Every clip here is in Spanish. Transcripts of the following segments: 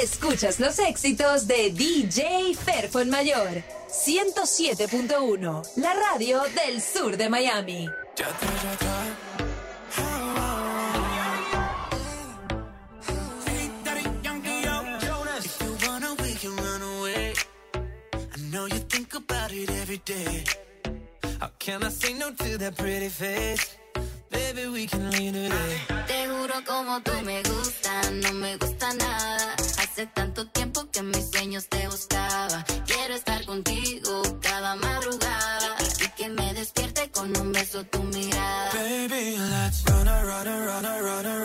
Escuchas los éxitos de DJ Ferfon Mayor. 107.1, la radio del sur de Miami. How can I say no to pretty face? Te juro como tú me gustas, no me gusta nada. Hace tanto tiempo que mis sueños te buscaba. Quiero estar contigo cada madrugada y que me despierte con un beso tu mirada. Baby, let's run, run, run, run, run.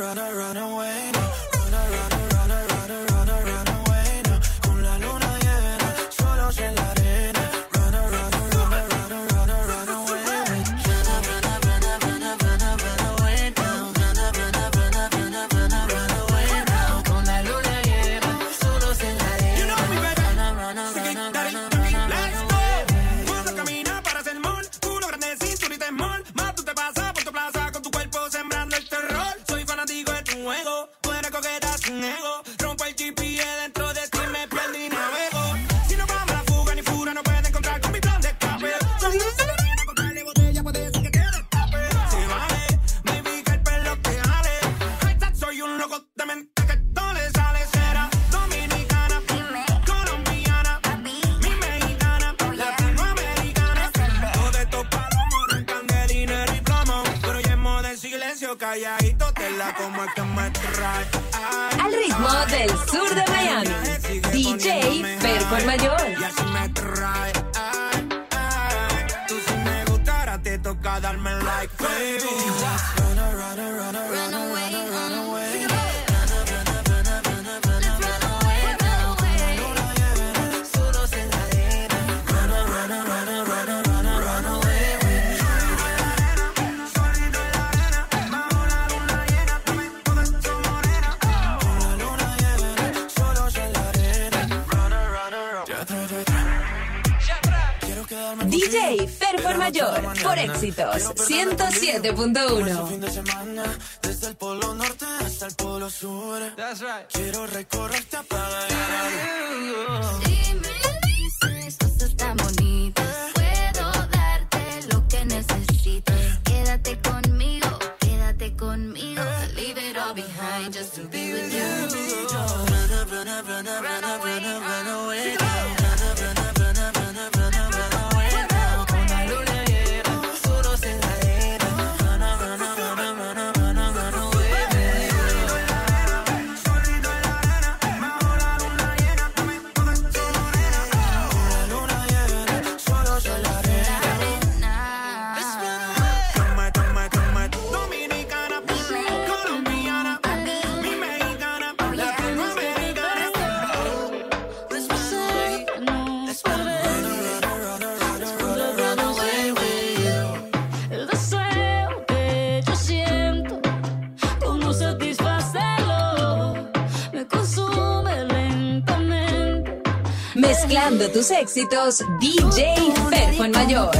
éxitos, DJ Perfo en Mayor.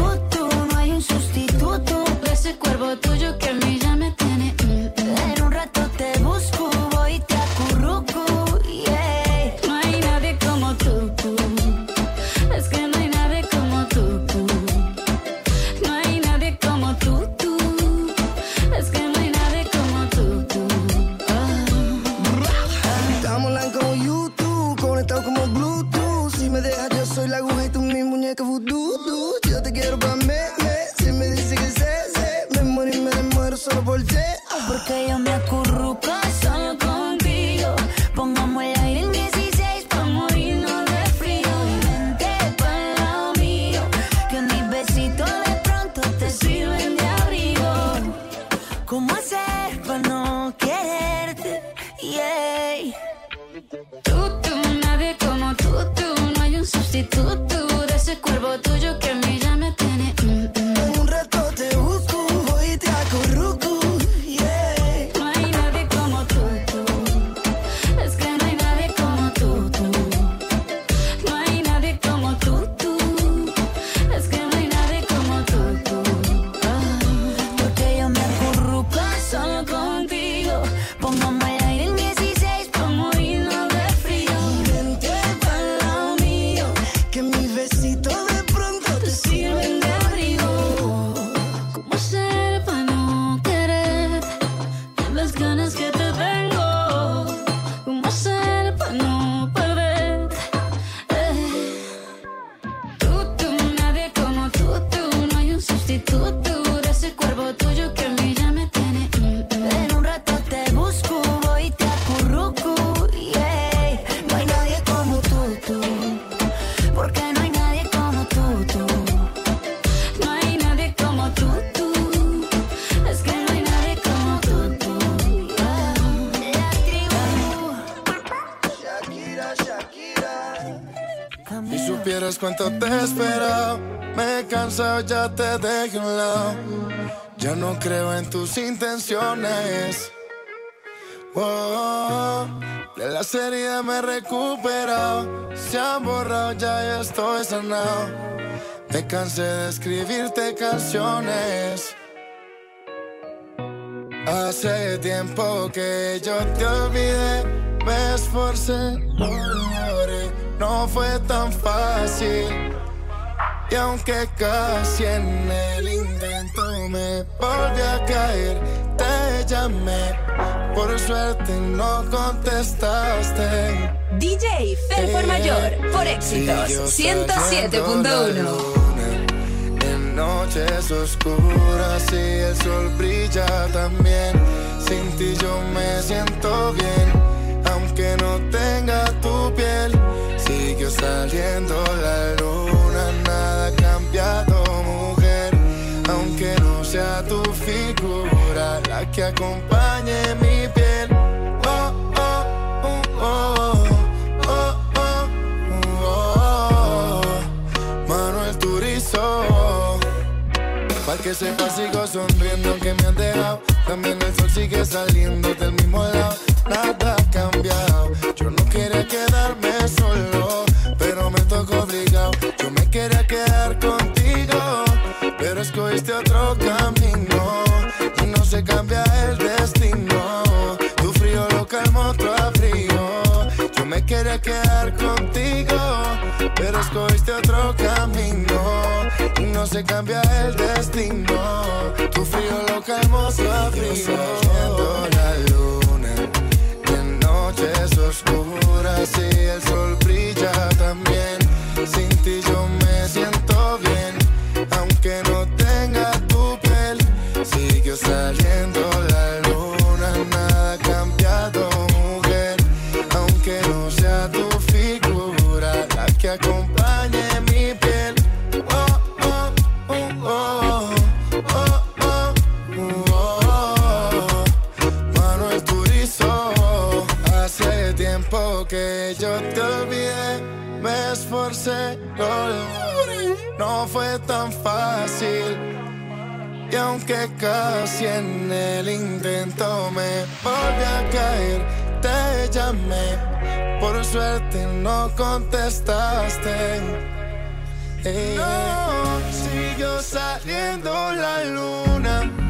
Tuyo que sabes cuánto te he esperado. Me he cansado, ya te dejé un lado. Ya no creo en tus intenciones. Oh, de la heridas me he recuperado. Se han borrado, ya estoy sanado. Me cansé de escribirte canciones. Hace tiempo que yo te olvidé, me esforcé, no fue tan fácil. Y aunque casi en el intento me volví a caer, te llamé, por suerte no contestaste. DJ Ferfor Mayor, por éxitos Sí, yo saliendo la 107.1. luna, En noches oscuras y el sol brilla también. Sin ti yo me siento bien, aunque no tenga tu piel. Siguió saliendo la luna, que acompañe mi piel. Oh, oh, oh, oh, oh, oh, oh. Manuel Turizo. Pa' que sepa sigo sonriendo aunque me han dejado También el sol sigue saliendo del mismo lado Nada ha cambiado Yo no quería quedarme solo Pero me tocó obligado Yo me quería quedar contigo Pero escogiste otro camino quedar contigo Pero escogiste otro camino y no se cambia el destino. Tu frío lo calmó su frío. la luna en noches oscuras y el sol Y aunque casi en el intento me volví a caer, te llamé, por suerte no contestaste. Ey, siguió saliendo la luna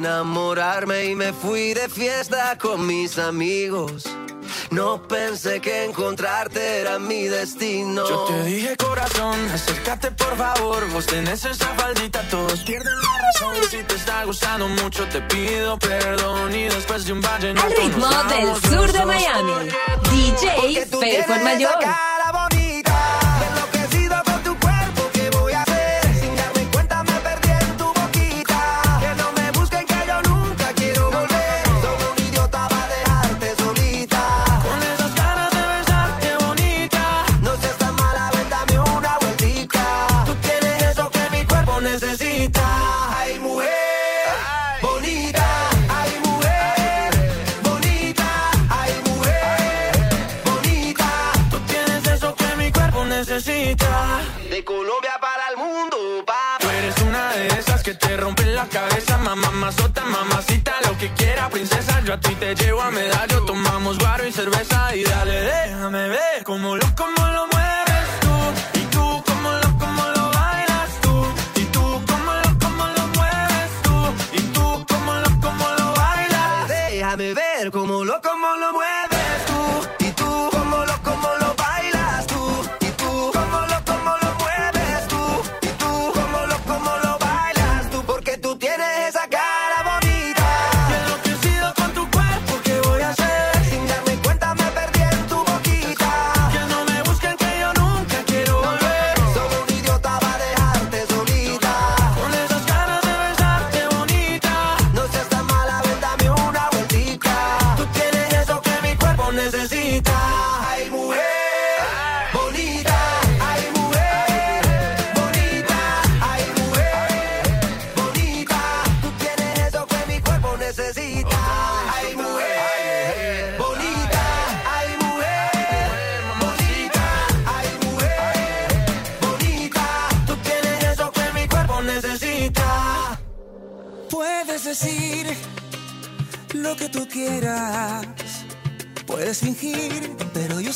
enamorarme y me fui de fiesta con mis amigos. No pensé que encontrarte era mi destino. Yo te dije corazón, acércate por favor, vos tenés esa faldita, todos pierden la razón. Si te está gustando mucho te pido perdón y después de un valle Al ritmo del sur de Miami. DJ Ferfor Mayor. Cabeza, mamá, mazota, mamacita, lo que quiera, princesa. Yo a ti te llevo a medallo, tomamos guaro y cerveza y dale, déjame ver cómo lo, cómo lo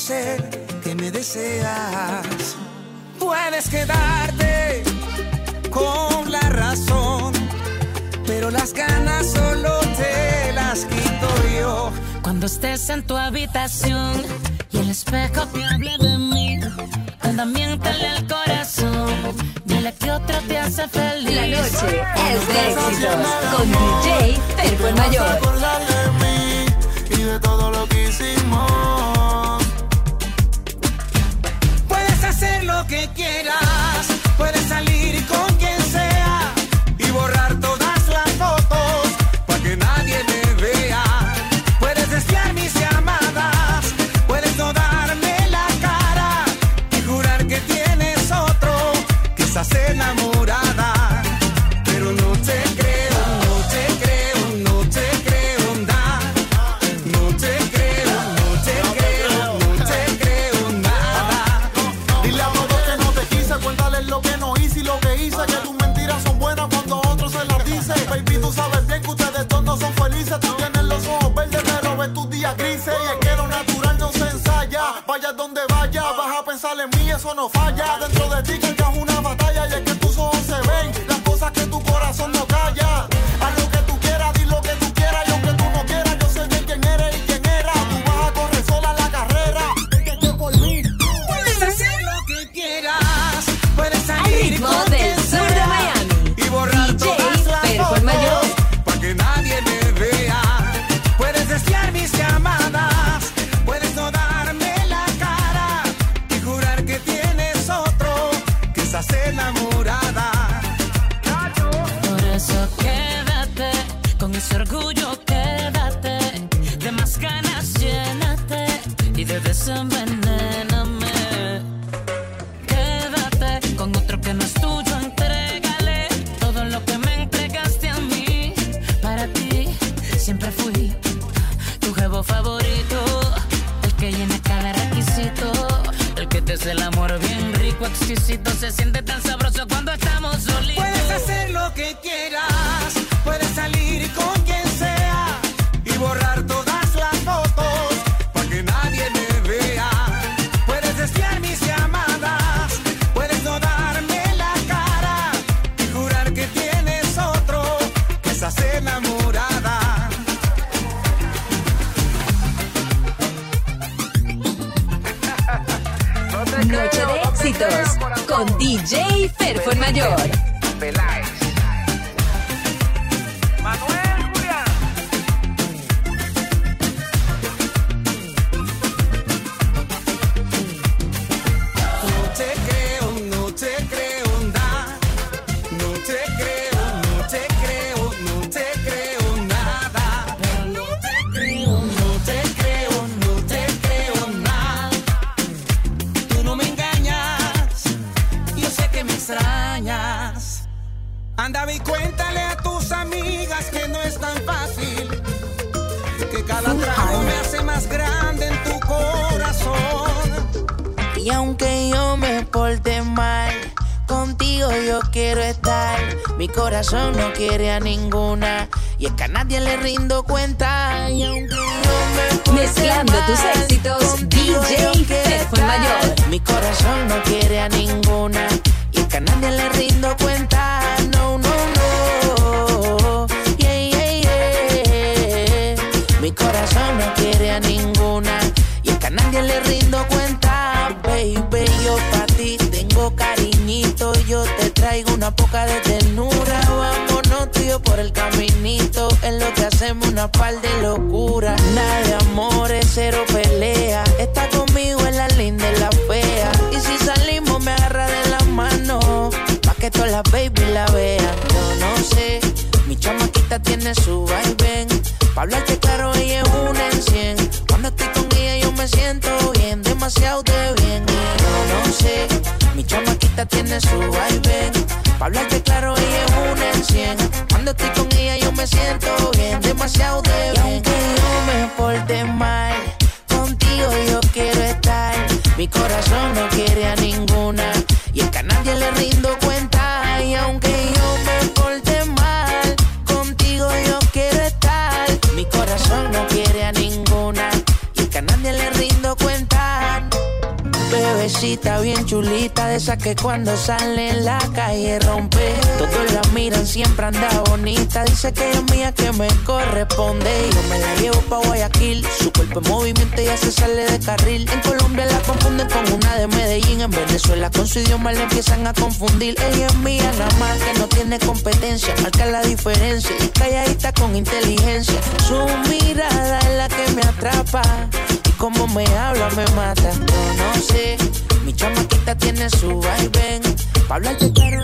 ser que me deseas. Puedes quedarte con la razón, pero las ganas solo te las quito yo. Cuando estés en tu habitación y el espejo te hable de mí, andamiéntale el corazón. Dile que otro te hace feliz. La noche es de éxitos con DJ Perco el Mayor. Y de todo lo que hicimos que cuando sale en la calle rompe. Todos la miran, siempre anda bonita. Dice que es mía, que me corresponde. Yo me la llevo pa' Guayaquil. Su cuerpo en movimiento ya se sale de carril. En Colombia la confunden con una de Medellín. En Venezuela con su idioma le empiezan a confundir. Ella es mía, nada más que no tiene competencia. Marca la diferencia. Y calladita con inteligencia. Su mirada es la que me atrapa. Y como me habla me mata. Yo no sé, mi chamaquita tiene su vaivén. Pa' hablarte claro,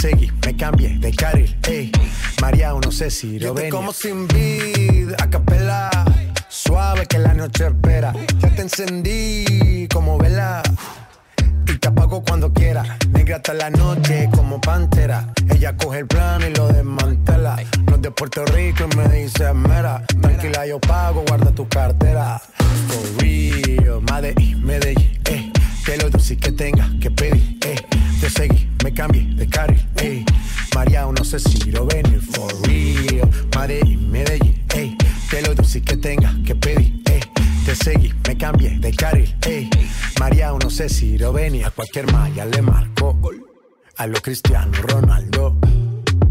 seguí, me cambié de carril, eh. María, no sé si lo venir. como sin vid, a capela. Suave que la noche espera. Ya te encendí como vela y te apago cuando quiera. Negra hasta la noche como pantera. Ella coge el plano y lo desmantela. No es de Puerto Rico y me dice mera. Tranquila, yo pago, guarda tu cartera. For real, Madrid, Medellín, eh. Que lo dulce que tenga que pedir, eh. Te seguí, me cambié de carril, eh. María, no sé si lo venir. For real, Madrid, Medellín, eh. Que lo dulce que tenga que pedir, eh. Te seguí, me cambié de carril, ey. María, no sé si lo venía. A cualquier malla le marco. A lo Cristiano Ronaldo.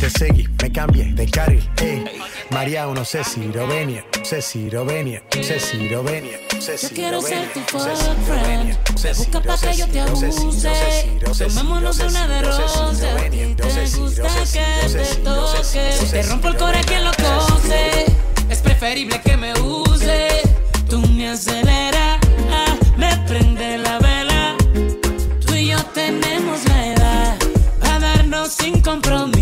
Te seguí, me cambié de carril, eh. María, no sé si lo venir, sé si lo venir, sé si lo venir, sé Yo si quiero lo ser tu sé fuck si lo friend. venir, sé Me busca pa' que yo te abuse. Tomémonos una de roce. Te gusta que te toque. Si te rompo el venir, quien lo cose. Es preferible que me use. Tú me aceleras, ah, me prende la vela. Tú y yo tenemos la edad para darnos sin compromiso,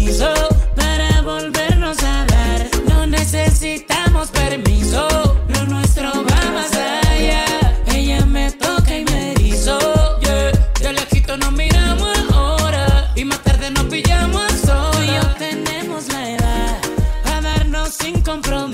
tenemos la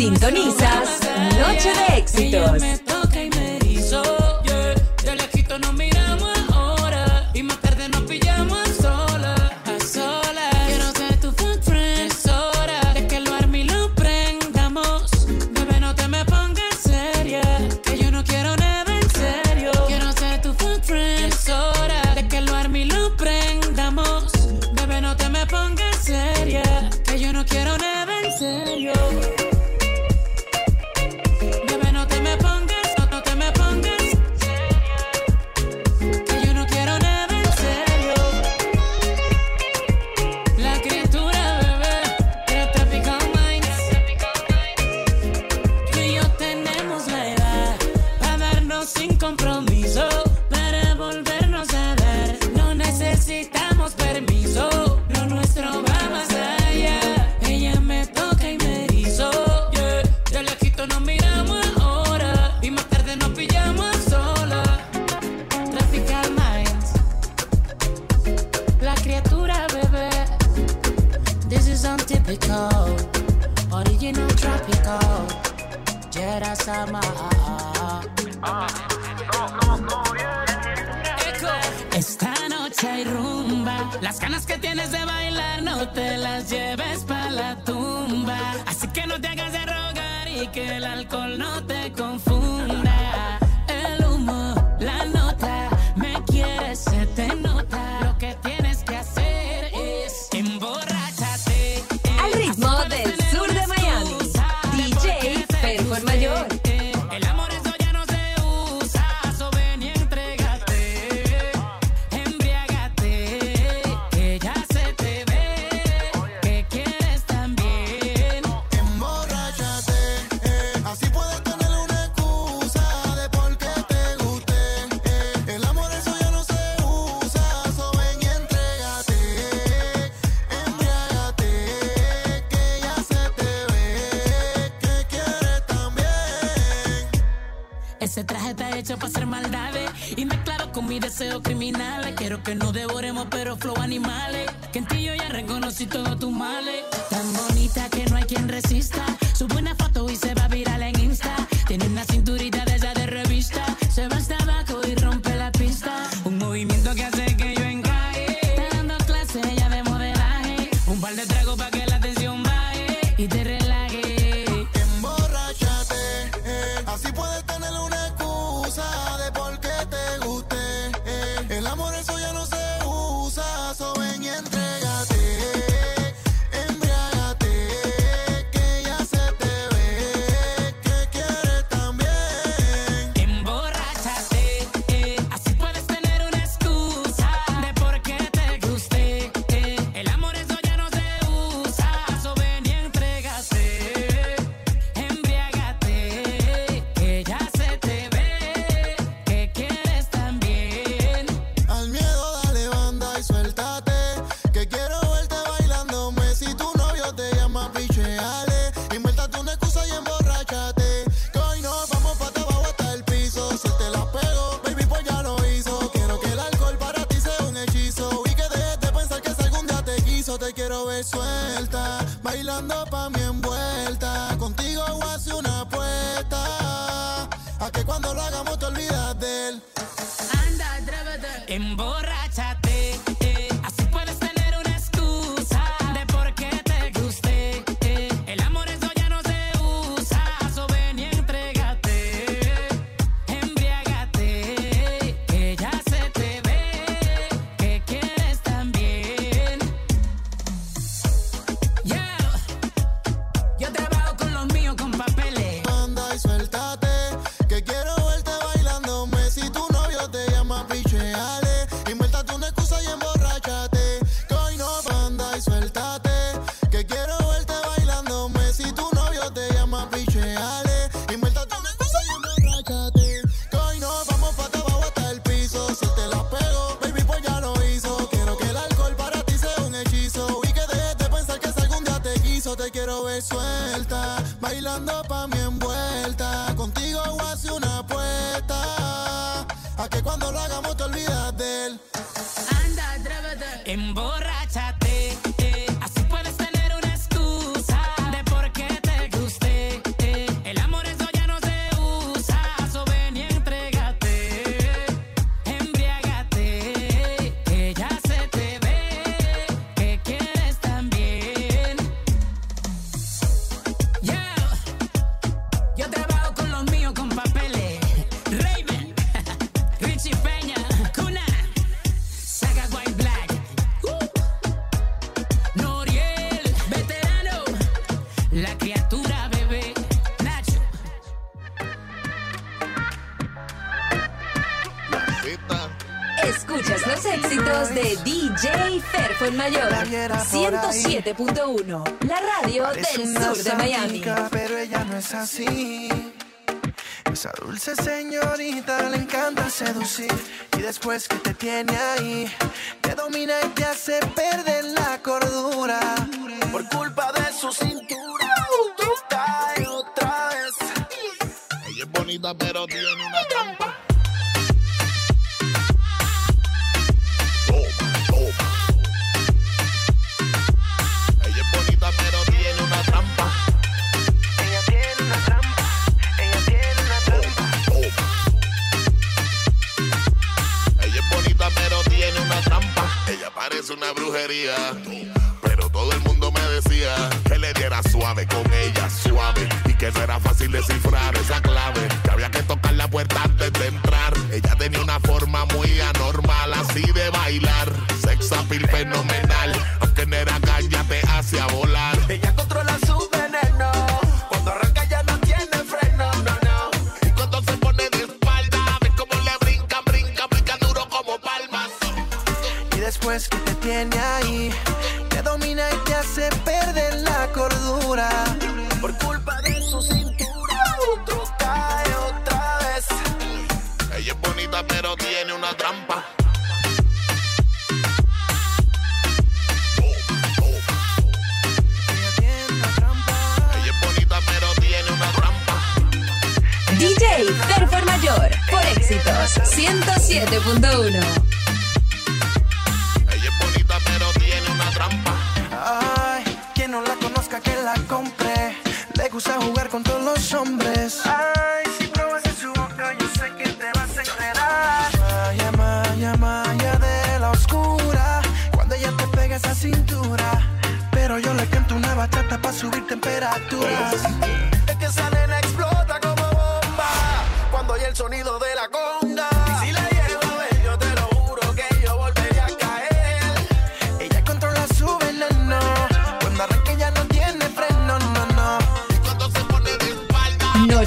Sintonizas Noche de. Éxitos. Ella Mayor 107.1, la radio del sur de Miami. Pero ella no es así. Esa dulce señorita le encanta seducir. Y después que te tiene ahí, te domina y te hace perder la cordura. Por culpa de sus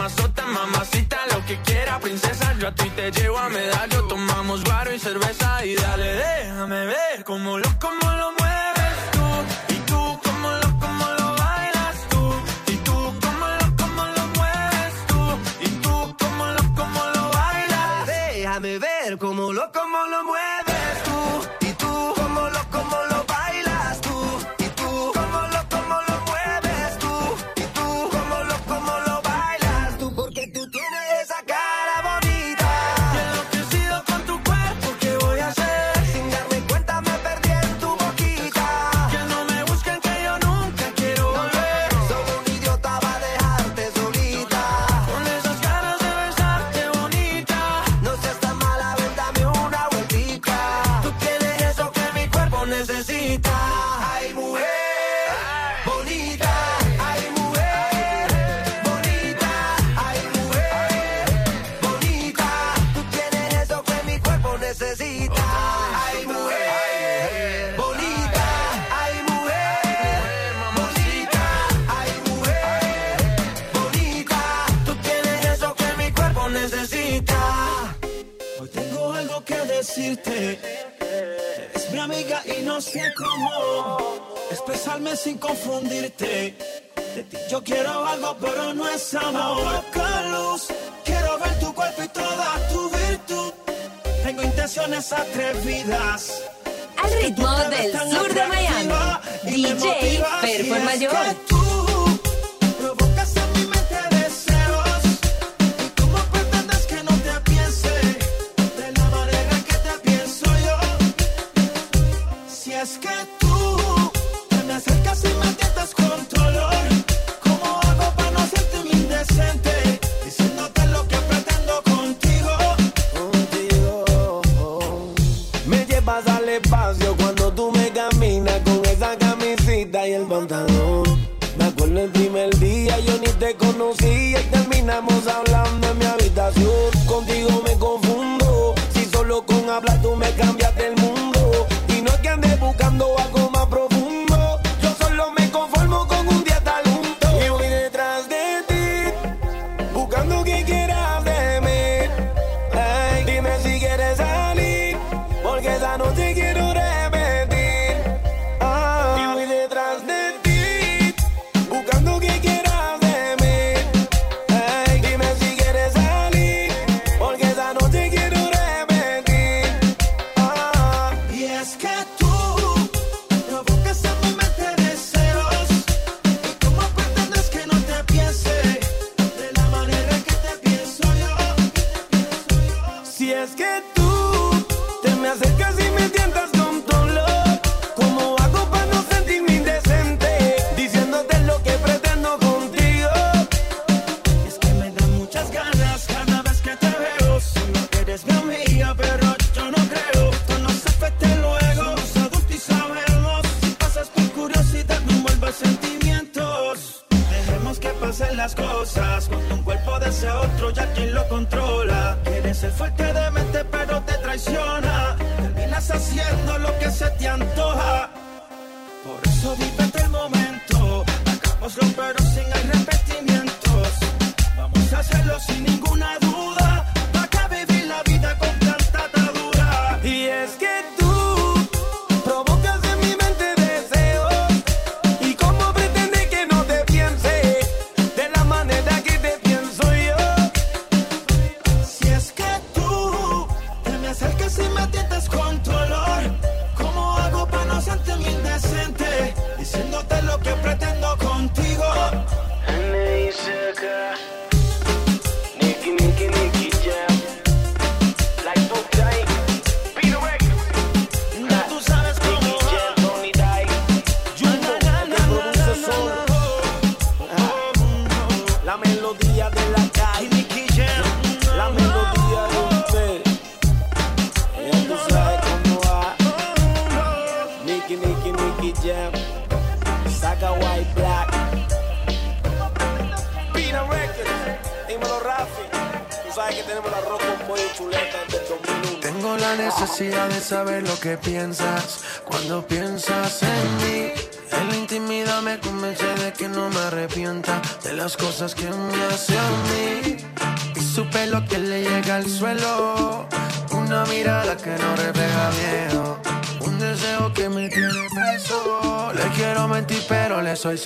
mamazota, mamacita, lo que quiera, princesa. Yo a ti te llevo a medallo, tomamos guaro y cerveza. Y dale, déjame ver cómo lo, cómo lo sé cómo expresarme sin confundirte. De ti yo quiero algo, pero no es amor. Poca luz, quiero ver tu cuerpo y toda tu virtud. Tengo intenciones atrevidas. Al ritmo del sur de Miami, DJ Performayor. es que tú te me acercas y me tientas con dolor. ¿Cómo hago para no sentirme indecente? Diciéndote lo que pretendo contigo. Contigo. Me llevas al espacio cuando tú me caminas con esa camisita y el pantalón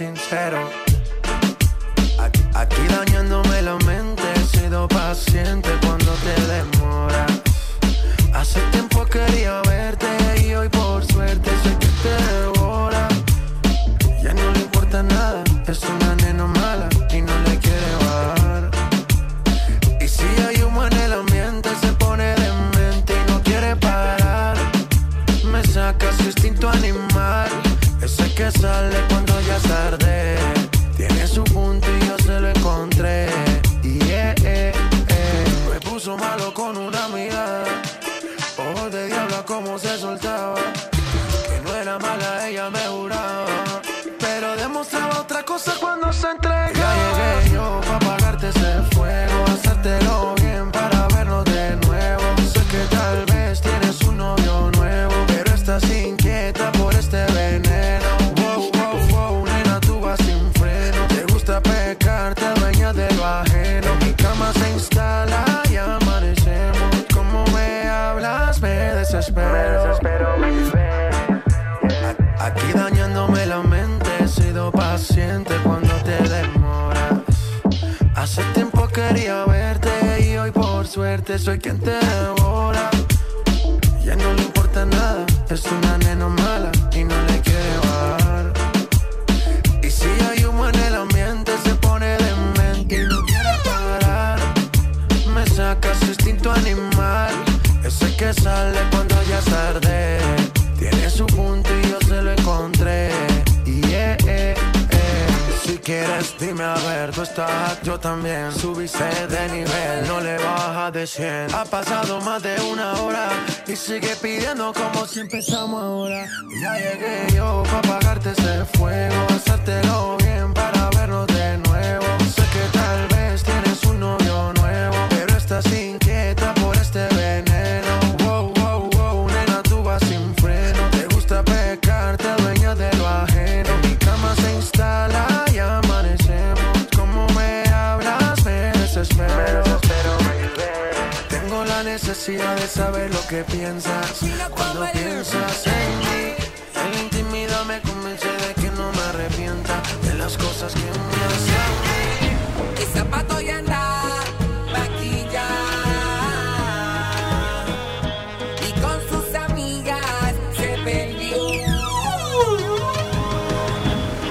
always shadow. vas inquieta por este veneno. Wow, wow, wow, nena, tú vas sin freno. Te gusta pecar, te dueña de lo ajeno. Mi cama se instala y amanecemos. Como me hablas, me desespero. Me desespero. Aquí dañándome la mente, he sido paciente cuando te demoras. Hace tiempo quería verte y hoy por suerte soy quien te devora persona yo también. Subiste de nivel, no le bajas de 100. Ha pasado más de una hora y sigue pidiendo como si empezamos ahora. Ya llegué yo para apagarte ese fuego, hacértelo bien para vernos de nuevo. Sé que tal vez tienes un novio nuevo, pero estás inquieta por este veneno. necesidad de saber lo que piensas. Cuando piensas en mí, en la intimidad me convence de que no me arrepienta de las cosas que me hacen. Y zapato y andar, maquillar. Y con sus amigas se perdió.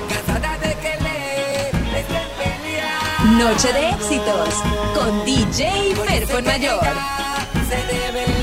Cansada de que le estén peleando. Noche de éxitos con DJ Ferco Mayor. say, baby.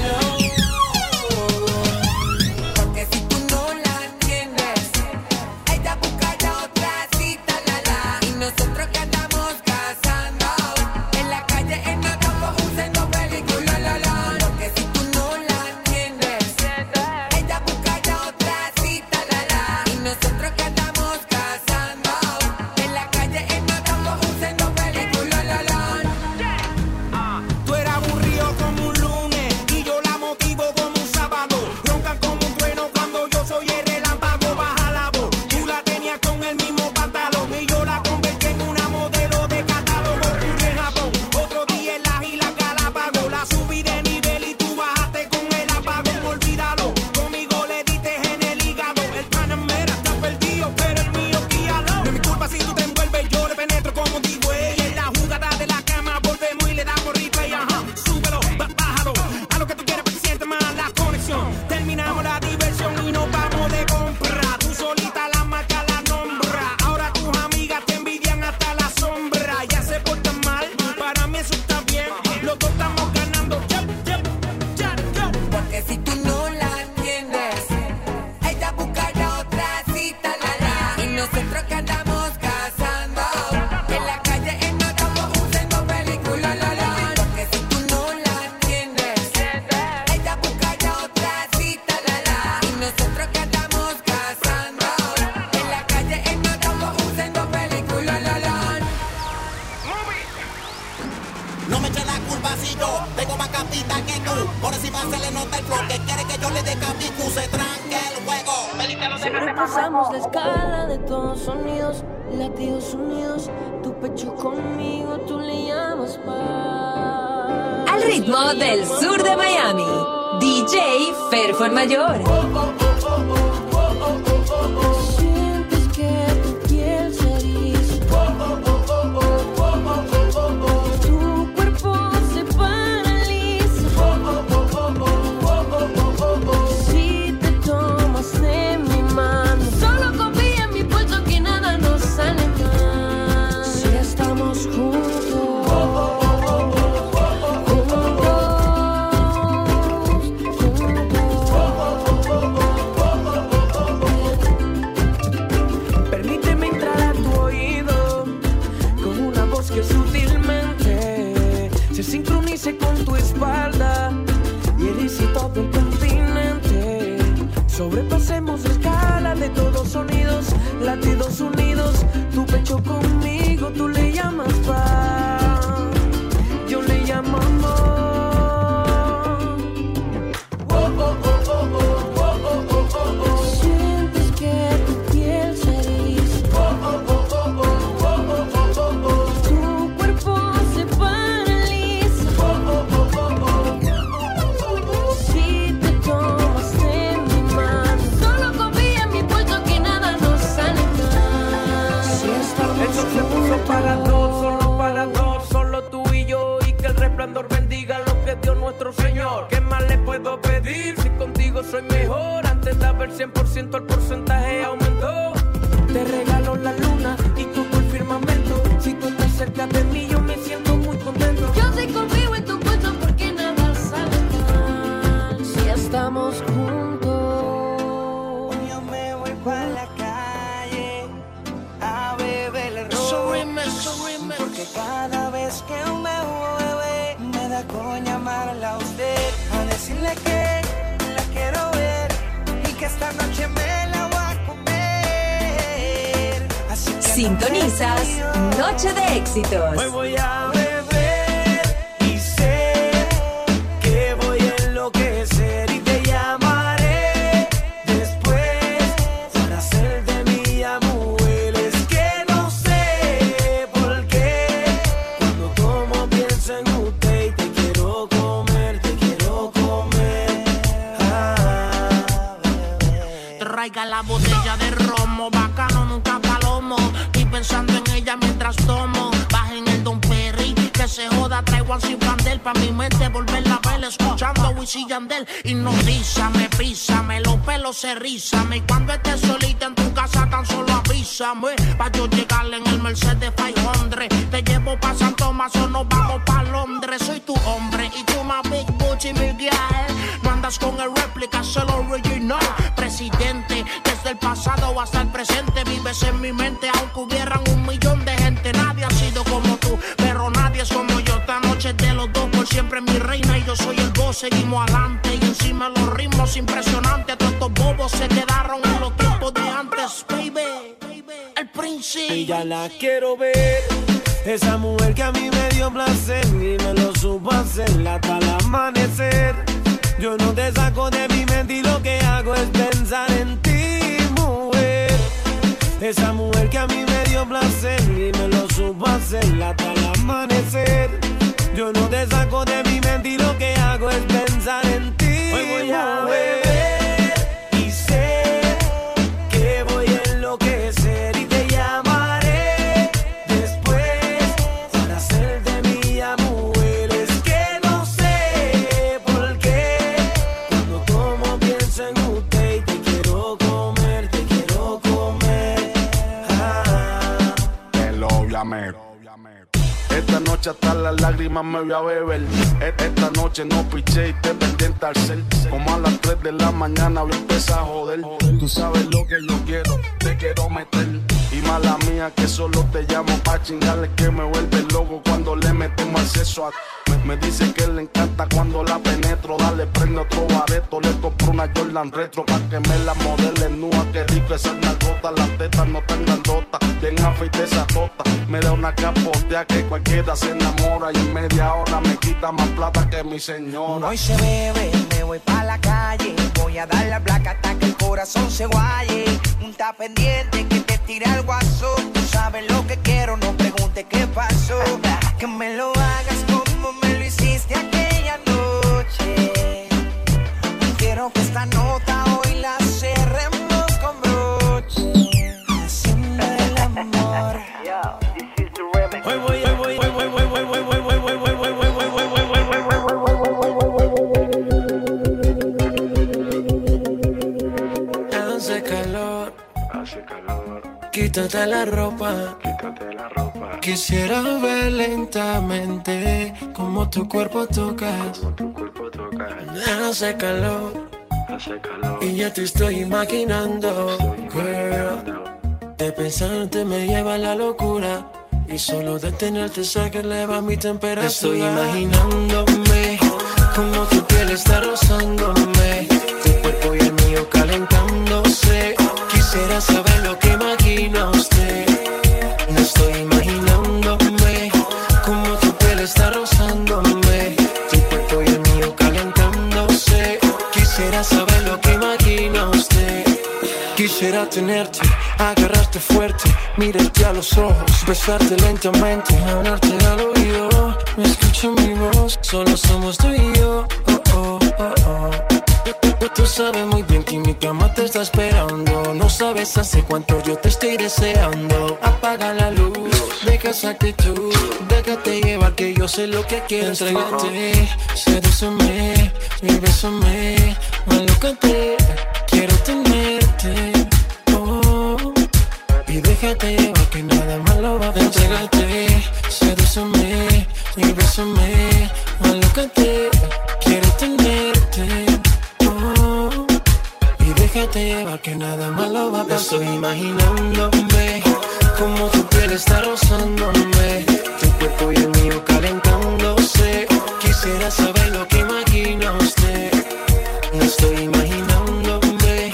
cable de tranque el juego. Sobrepasamos la escala de todos sonidos, latidos unidos. Tu pecho conmigo, tú le llamas paz. Al ritmo del sur de Miami, DJ Ferfon Mayor. sobre 100% el porcentaje. Sintonizas Noche de Éxitos. Rízame. Y cuando estés solita en tu casa, tan solo avísame. Pa' yo llegarle en el Mercedes quiero ver. Esa mujer que a mí me dio placer y me lo supo hacer hasta el amanecer. Yo no te saco de mi mente y lo que hago es pensar en ti, mujer. Esa mujer que a mí me dio placer y me lo supo hacer hasta el amanecer. Yo no te saco de mi mente y lo que hago hasta las lágrimas me voy a beber. E- Esta noche no piché y te pendiente al cel. Como a las 3 de la mañana voy a empezar a joder. Tú sabes lo que yo quiero, te quiero meter. Y mala mía que solo te llamo pa' chingarle que me vuelve loco cuando le metemos acceso a... Me, dice que le encanta cuando la penetro. Dale, prende otro bareto. Le compro una Jordan retro pa' que me la modele nua. Qué rico esa nalgota, las tetas no tan grandotas. Bien afeite esa tota. Me da una capotea que cualquiera se enamora. Y en media hora me quita más plata que mi señora. Hoy se bebe, me voy pa' la calle. Voy a dar la placa hasta que el corazón se guaye. Un ta pendiente que te tire al guaso. Tú sabes lo que quiero, no preguntes qué pasó. Que me lo hagas hiciste aquella noche. Quiero que esta nota hoy la cerremos con broche. Haciendo el amor. Hoy voy, hoy voy, hoy voy, hoy voy, hoy voy, hoy voy, hoy voy, hoy voy, hoy voy, hoy voy, hoy voy. Hace calor, hace calor. Quítate la ropa, quítate la ropa. Quisiera ver lentamente cómo tu cuerpo tocas. Hace calor, hace calor. Y ya te estoy imaginando, girl. De pensarte me lleva a la locura. Y solo de tenerte sé que eleva mi temperatura. Estoy imaginándome como tu piel está rozándome. Tu cuerpo y el mío calentándose. Quisiera saber lo que imagina usted. Quisiera saber lo que imagina usted. Quisiera tenerte, agarrarte fuerte, mirarte a los ojos, besarte lentamente, hablarte al oído. Me escucha mi voz, solo somos tú y yo. Oh, oh, oh, oh. Tú sabes muy bien que mi cama te está esperando. No sabes hace cuánto yo te estoy deseando. Apaga la luz, deja esa actitud. Déjate llevar que yo sé lo que quieres. Entrégate, sedúceme y bésame. Malúcate, quiero tenerte. Oh, y déjate llevar que nada malo va a pasar. Entrégate, sedúceme y bésame. Malúcate, y déjate llevar que nada malo va a pasar. Estoy imaginándome tu piel está rozándome, tu cuerpo y el mío calentándose. Quisiera saber lo que imagina usted. Estoy imaginándome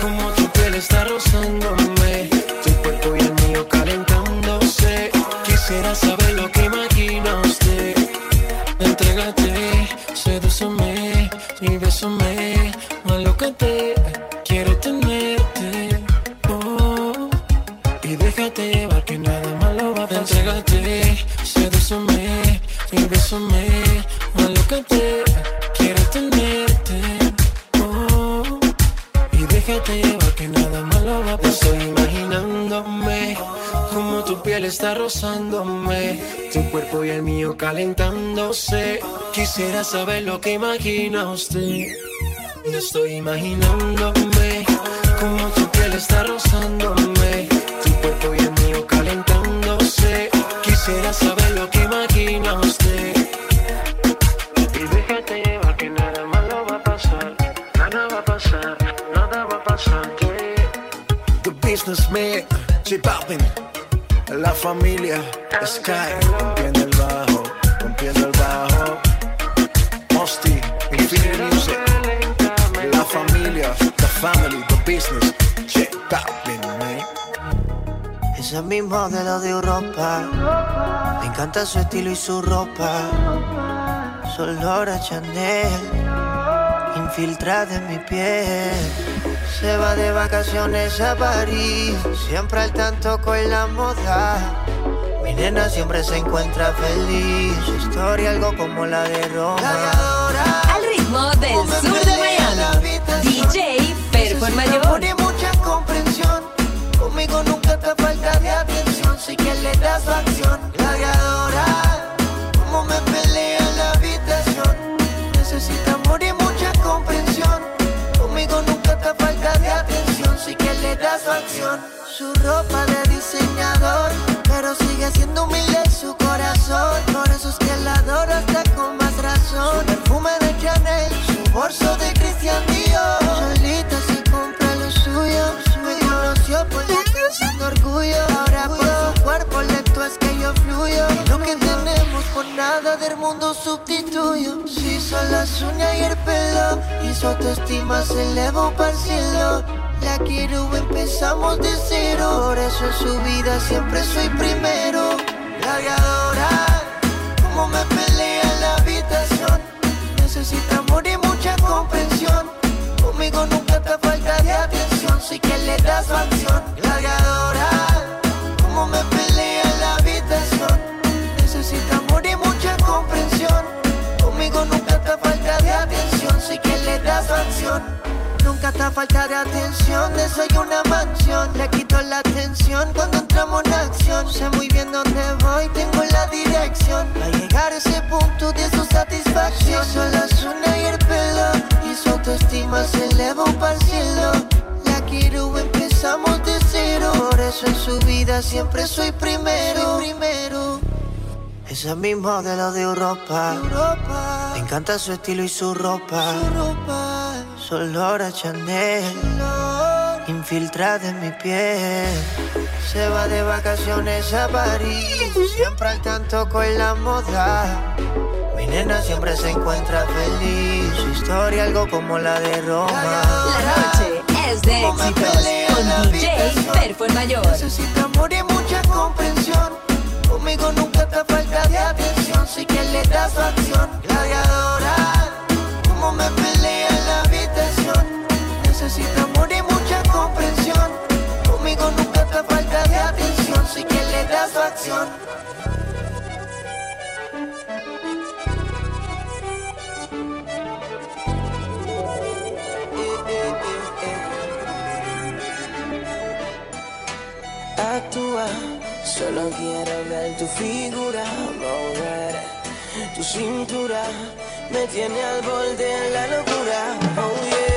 como tu piel está rozándome, tu cuerpo y el mío calentándose. Quisiera saber lo que imagina usted. Entrégate, sedúceme y bésame, malócate, quiero tenerte. Oh, y déjate llevar que nada malo va a pasar. Entrégate, sedúceme y bésame, malócate, quiero tenerte. Oh, y déjate llevar que nada malo va a pasar. Estoy imaginándome como tu piel está rozándome, tu cuerpo y el mío calentándose. Quisiera saber lo que imagina usted. Estoy imaginándome como tu piel está rozándome, tu cuerpo y el mío calentándose. Quisiera saber lo que imagina usted. Y déjate llevar que nada malo va a pasar, nada va a pasar, nada va a pasar. The businessman, J Balvin, la familia, Sky, rompiendo el bajo, es mi modelo de Europa. Me encanta su estilo y su ropa. Solo Chanel, infiltrada en mi piel. Se va de vacaciones a París, siempre al tanto con la moda. Mi nena siempre se encuentra feliz, su historia algo como la de Roma. Al ritmo del sur de Miami. DJ y mucha comprensión. Conmigo nunca te falta de atención. Sí que le das su acción. Gladiadora, como me pelea en la habitación. Necesita amor y mucha comprensión. Conmigo nunca te falta de atención. Sí que le das su acción. Su ropa de diseñador, pero sigue siendo humilde su corazón. Por eso es que la adoro hasta con más razón. Su perfume de Chanel, su bolso de Christian nada del mundo sustituyo. Si son las uñas y el pelo, y su autoestima se elevó para el cielo. La quiero, empezamos de cero. Por eso en su vida siempre soy primero. Gladiadora, como me pelea en la habitación. Necesita amor y mucha comprensión. Conmigo nunca te falta de atención. Sí que le das acción. Como que le das su acción. Nunca te falta de atención, de soy una mansión. Le quito la atención cuando entramos en acción. Sé muy bien dónde voy, tengo la dirección. Va a llegar a ese punto de su satisfacción. Son las uñas y el pelo, y su autoestima se elevó para el cielo. La quiero, empezamos de cero. Por eso en su vida siempre soy primero. primero. Ese es mi modelo de Europa. Me encanta su estilo y su ropa. Solo Chanel. Infiltrada en mi piel. Se va de vacaciones a París. Siempre al tanto con la moda. Mi nena siempre se encuentra feliz. Su historia algo como la de Roma. La noche es de éxitos con DJ Perfon Mayor. Necesita amor y mucha comprensión. Conmigo nunca te falta de atención. Sí que le das su acción. Gladiadora, como me pelea en la habitación. Necesita amor y mucha comprensión. Conmigo nunca te falta de atención. Sí que le das su acción. Solo quiero ver tu figura mover Tu cintura. Me tiene al borde de la locura. Oh,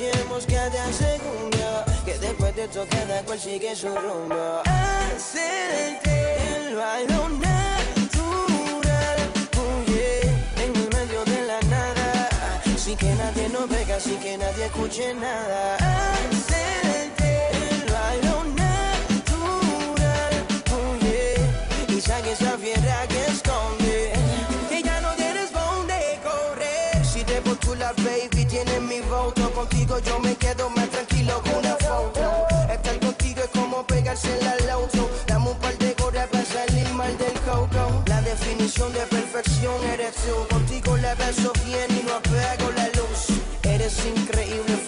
escuchemos cada segundo Que después de esto cada cual sigue su rumbo. Acércate, el bailo natural Huye en el medio de la nada. Sin que nadie nos vea, sin que nadie escuche nada. Acércate, el bailo natural Huye y saque esa fiera que esconde. chula, baby, tienes mi voto. Contigo yo me quedo más tranquilo que una foto. Estar contigo es como pegarse en la lauto. Dame un par de gorras para salir mal del coco. La definición de perfección eres tú. Contigo la beso bien y no apego la luz. Eres increíble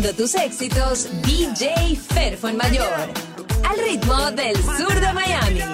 Recordando tus éxitos, DJ Ferfon Mayor. Al ritmo del sur de Miami.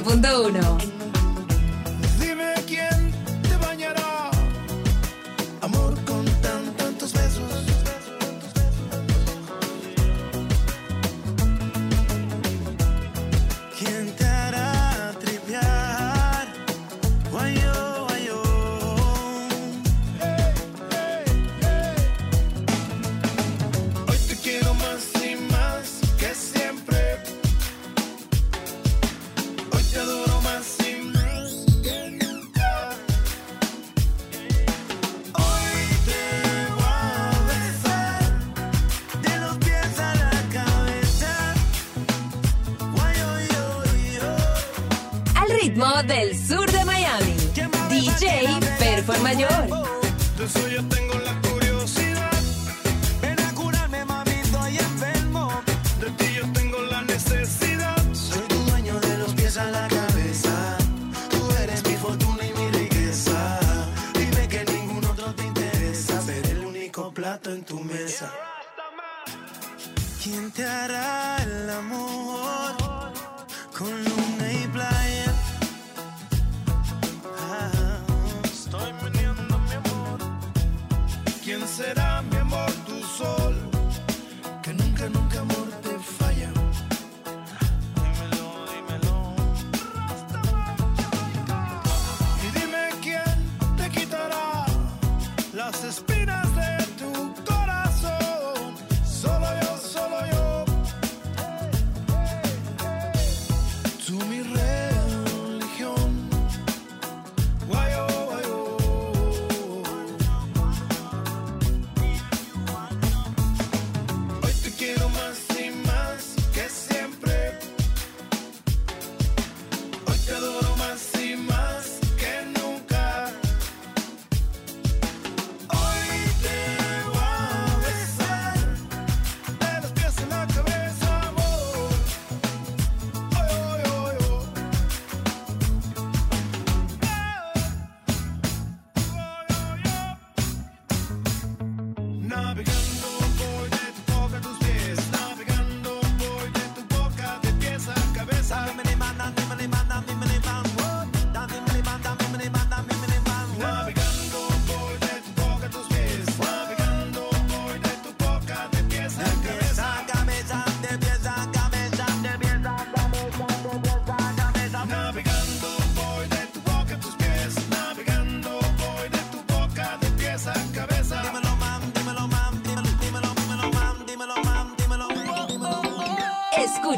97.1.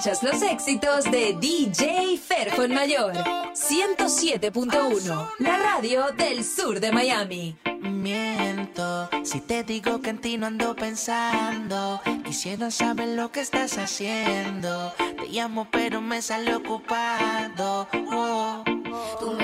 los éxitos de DJ Ferfon Mayor. 107.1, la radio del sur de Miami. Miento, si te digo que en ti no ando pensando. Quisiera saber lo que estás haciendo. Te llamo, pero me sale ocupado. Oh. oh. Tú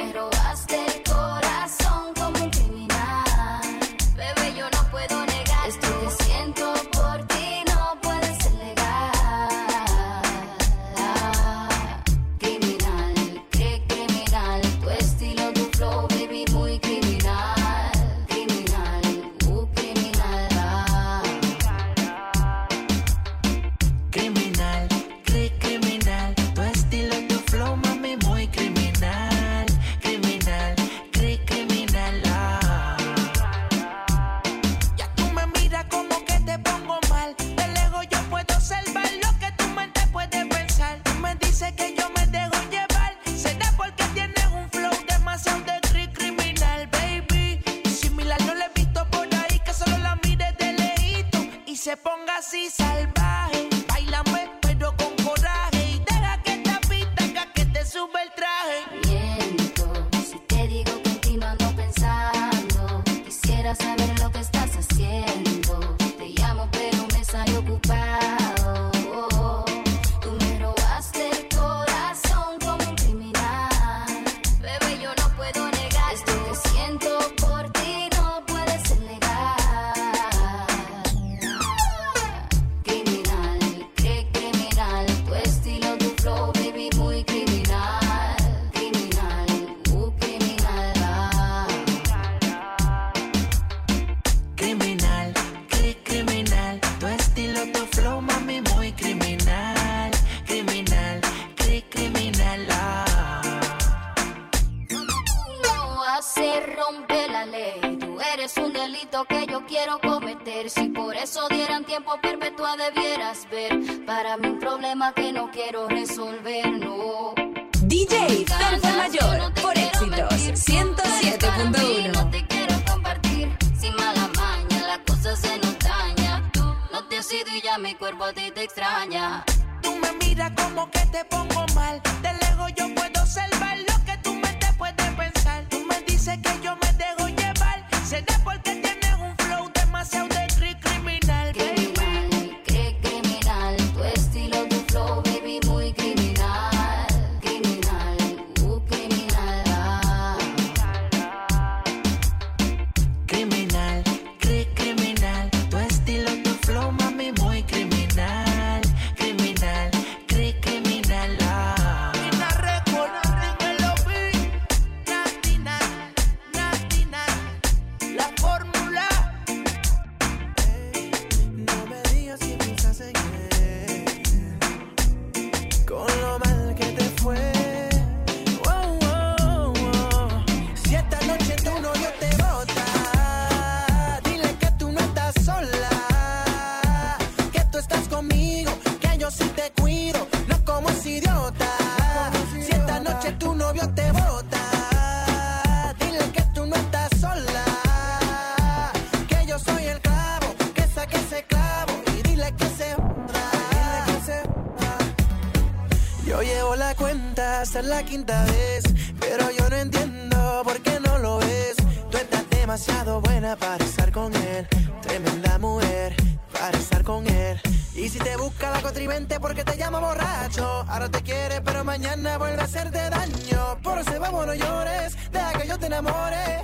llevo la cuenta, es la quinta vez. Pero yo no entiendo por qué no lo ves. Tú estás demasiado buena para estar con él. Tremenda mujer para estar con él. Y si te busca la contribente porque te llama borracho. Ahora te quiere, pero mañana vuelve a hacerte daño. Por eso vamos, no llores. Deja que yo te enamore.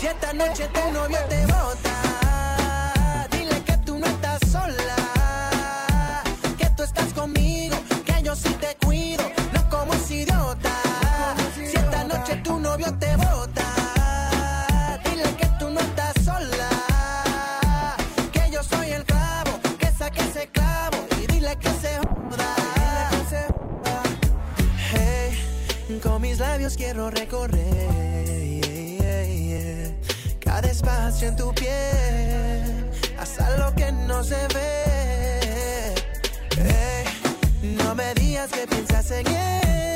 Si esta noche tu novio te bota, dile que tú no estás sola. Que tú estás conmigo, tu novio te bota, dile que tú no estás sola. Que yo soy el clavo, que saque ese clavo y dile que se joda. Hey, con mis labios quiero recorrer cada espacio en tu piel, hasta lo que no se ve. Hey, no me digas que piensas en él,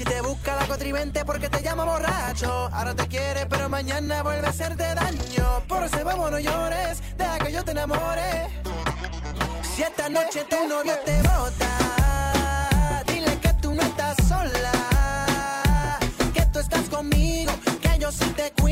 si te busca la contribente porque te llama borracho, ahora te quiere, pero mañana vuelve a hacerte daño. Por eso vamos, no llores, deja que yo te enamore. Si esta noche tu novio te bota, dile que tú no estás sola, que tú estás conmigo, que yo sí te cuido,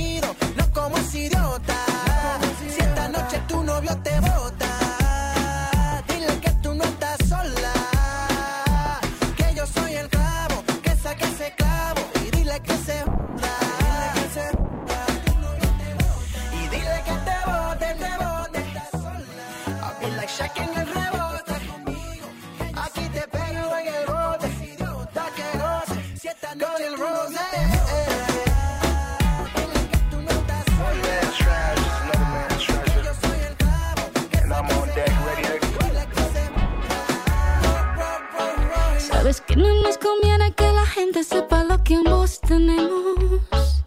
gente sepa lo que ambos tenemos.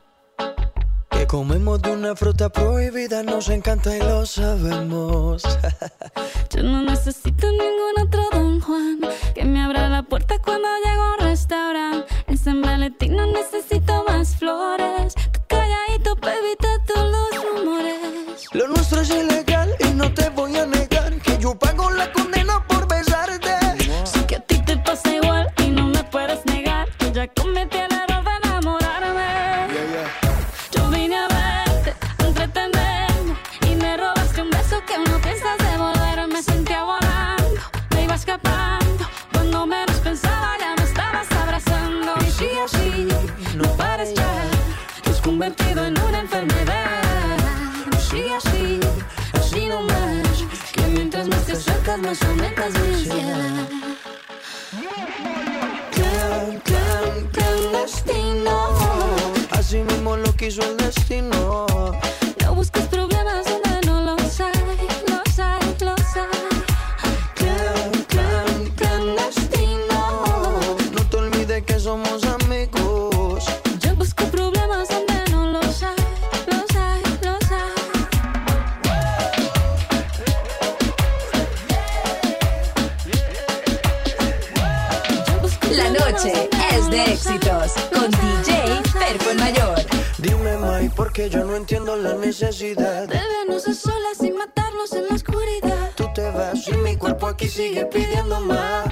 Que comemos de una fruta prohibida, nos encanta y lo sabemos. Yo no necesito ningún otro Don Juan que me abra la puerta cuando llego a un restaurante. En San Valentín no necesito más flores. Tú calladito para evitar todos los rumores. Lo nuestro es ilegal porque yo no entiendo la necesidad. Bebernos a solas sin matarnos en la oscuridad. Tú te vas y mi cuerpo aquí sigue pidiendo más.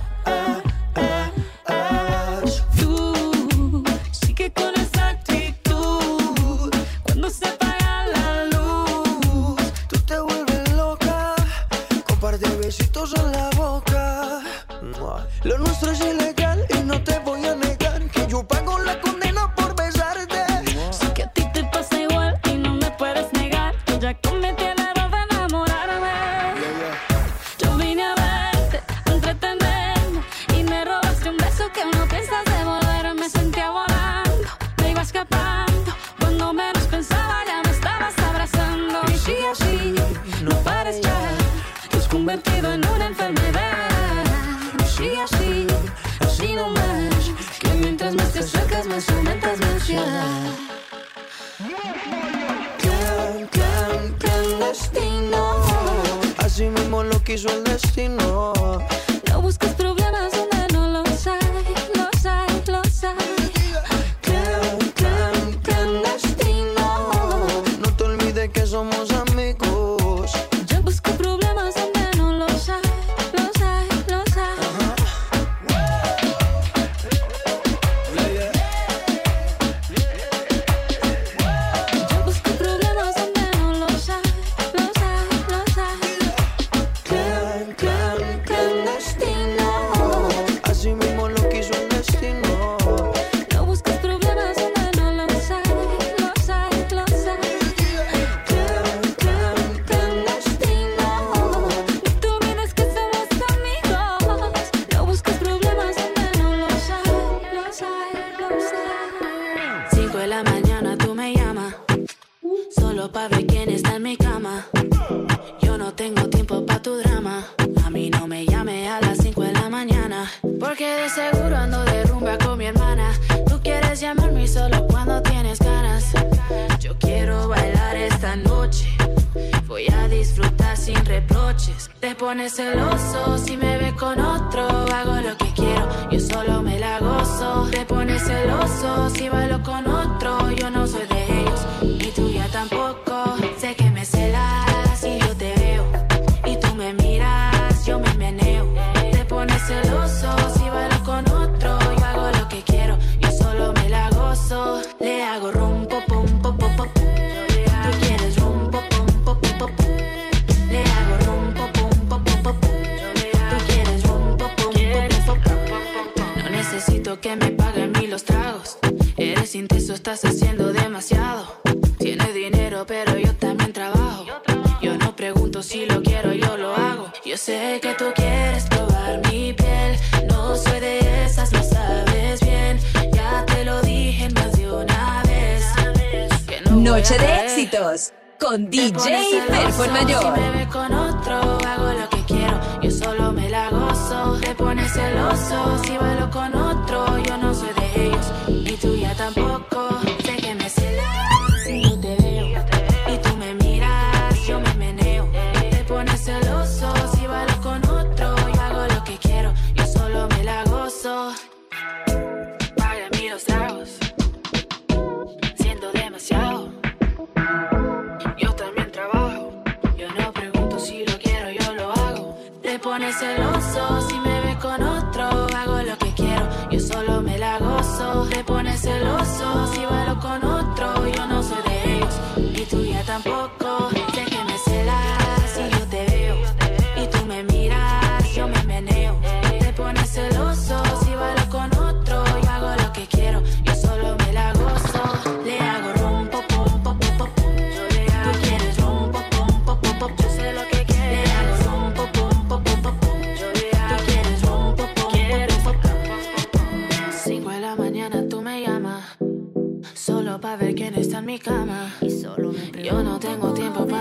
hours.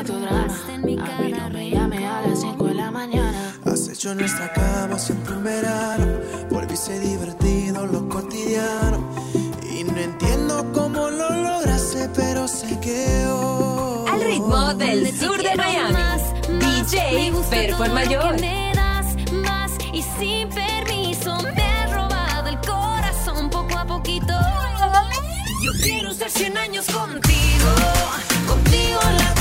tu drama. A mí no me llame a las 5 de la mañana. Has hecho nuestra cama siempre un verano. Volviste divertido lo cotidiano. Y no entiendo cómo lo lograste, pero sé que hoy. Al ritmo del Donde sur de Miami. Más, más, DJ Fer por mayor. Que me das más y sin permiso me has robado el corazón poco a poquito. Yo quiero ser 100 años contigo, contigo la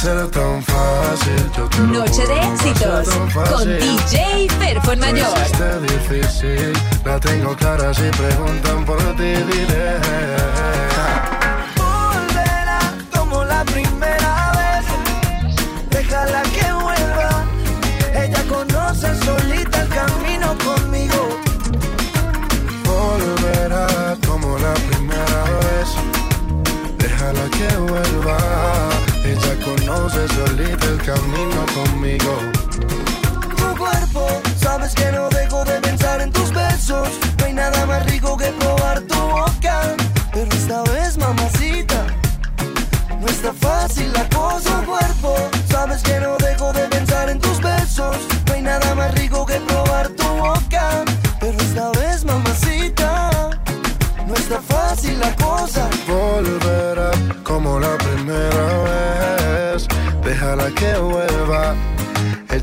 hacer tan fácil. Yo te Noche de éxitos con DJ Perfon Mayor. Camino conmigo. Tu cuerpo, sabes que no dejo de pensar en tus besos. No hay nada más rico que probar tu boca. Pero esta vez, mamacita, no está fácil la cosa. Tu cuerpo, sabes que no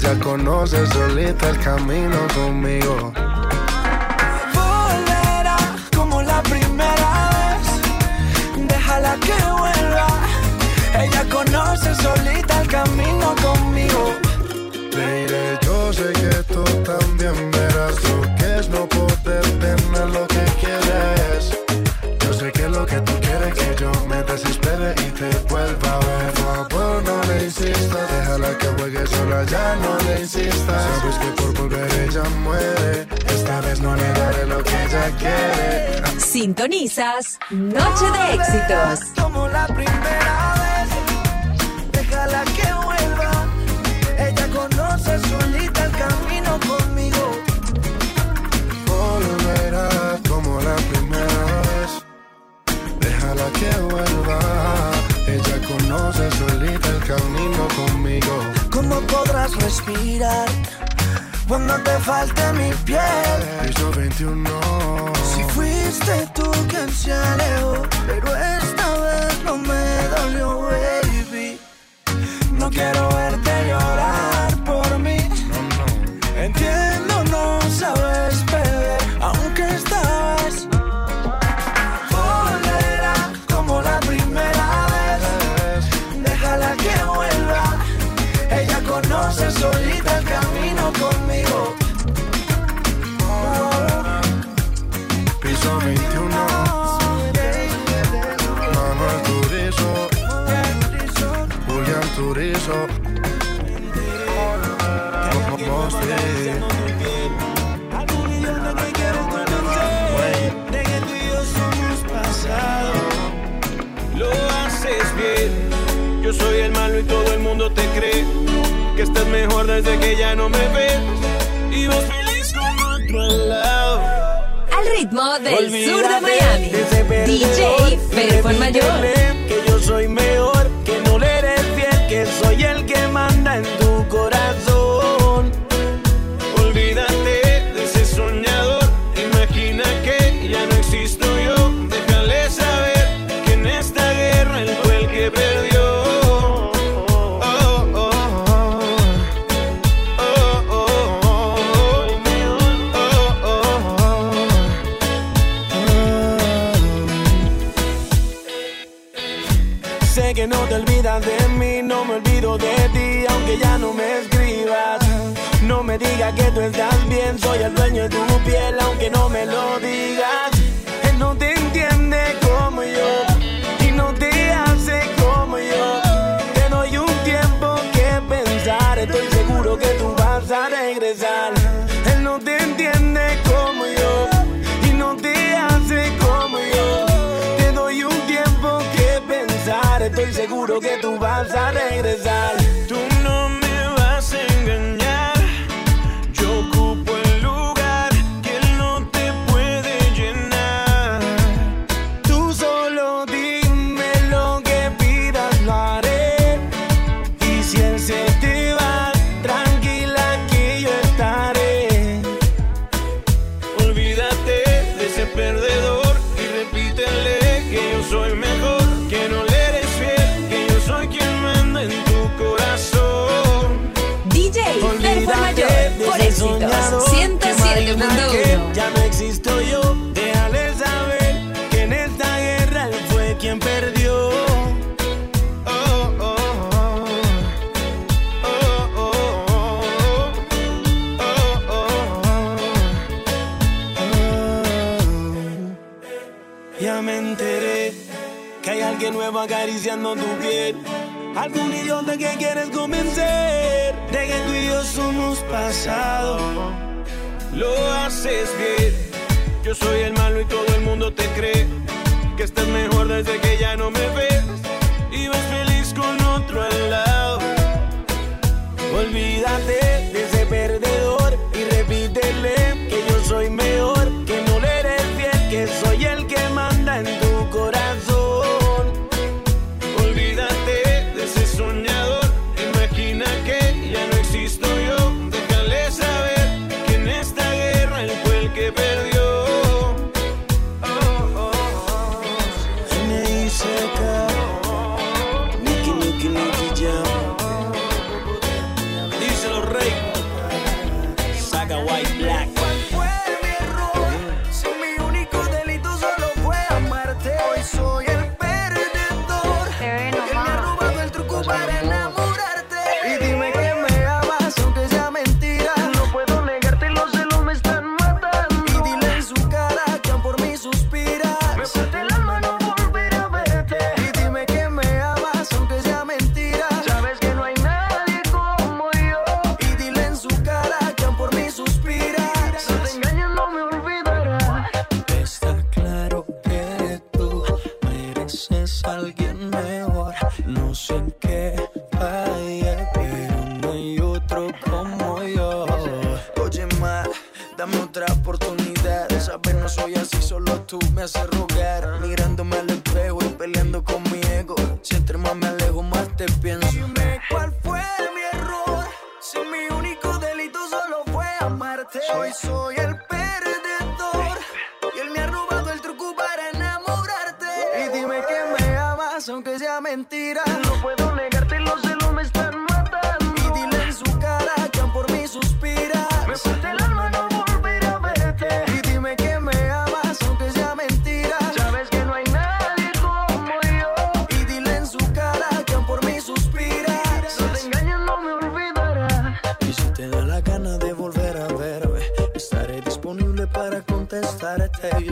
Ella conoce solita el camino conmigo. Volverá como la primera vez. Déjala que vuelva. Ella conoce solita el camino conmigo. Ya no le insistas. Sabes que por volver ella muere. Esta vez no le daré lo que ella quiere. Sintonizas Noche de Éxitos. Como la primera vez. Respirar cuando te falte mi piel? Piso 21. Si fuiste tú quien se alejó, pero esta vez no me mejor desde que ya no me ves. Y vos feliz con otro al lado. Al ritmo del Olvídate sur de Miami. de DJ Ferfon Mayor. Sé que no te olvidas de mí, no me olvido de ti, aunque ya no me escribas. No me digas que tú estás bien, soy el dueño de tu piel, aunque no me lo digas. Él no te entiende como yo, y no te hace como yo. Te doy un tiempo que pensar, estoy seguro que tú vas a regresar. Estoy seguro que tú vas a regresar. nuevo acariciando tu piel. Algún idiota que quieres convencer de que tú y yo somos pasado. Lo haces bien. Yo soy el malo y todo el mundo te cree que estás mejor desde que ya no me ves y ves feliz con otro al lado. Olvídate de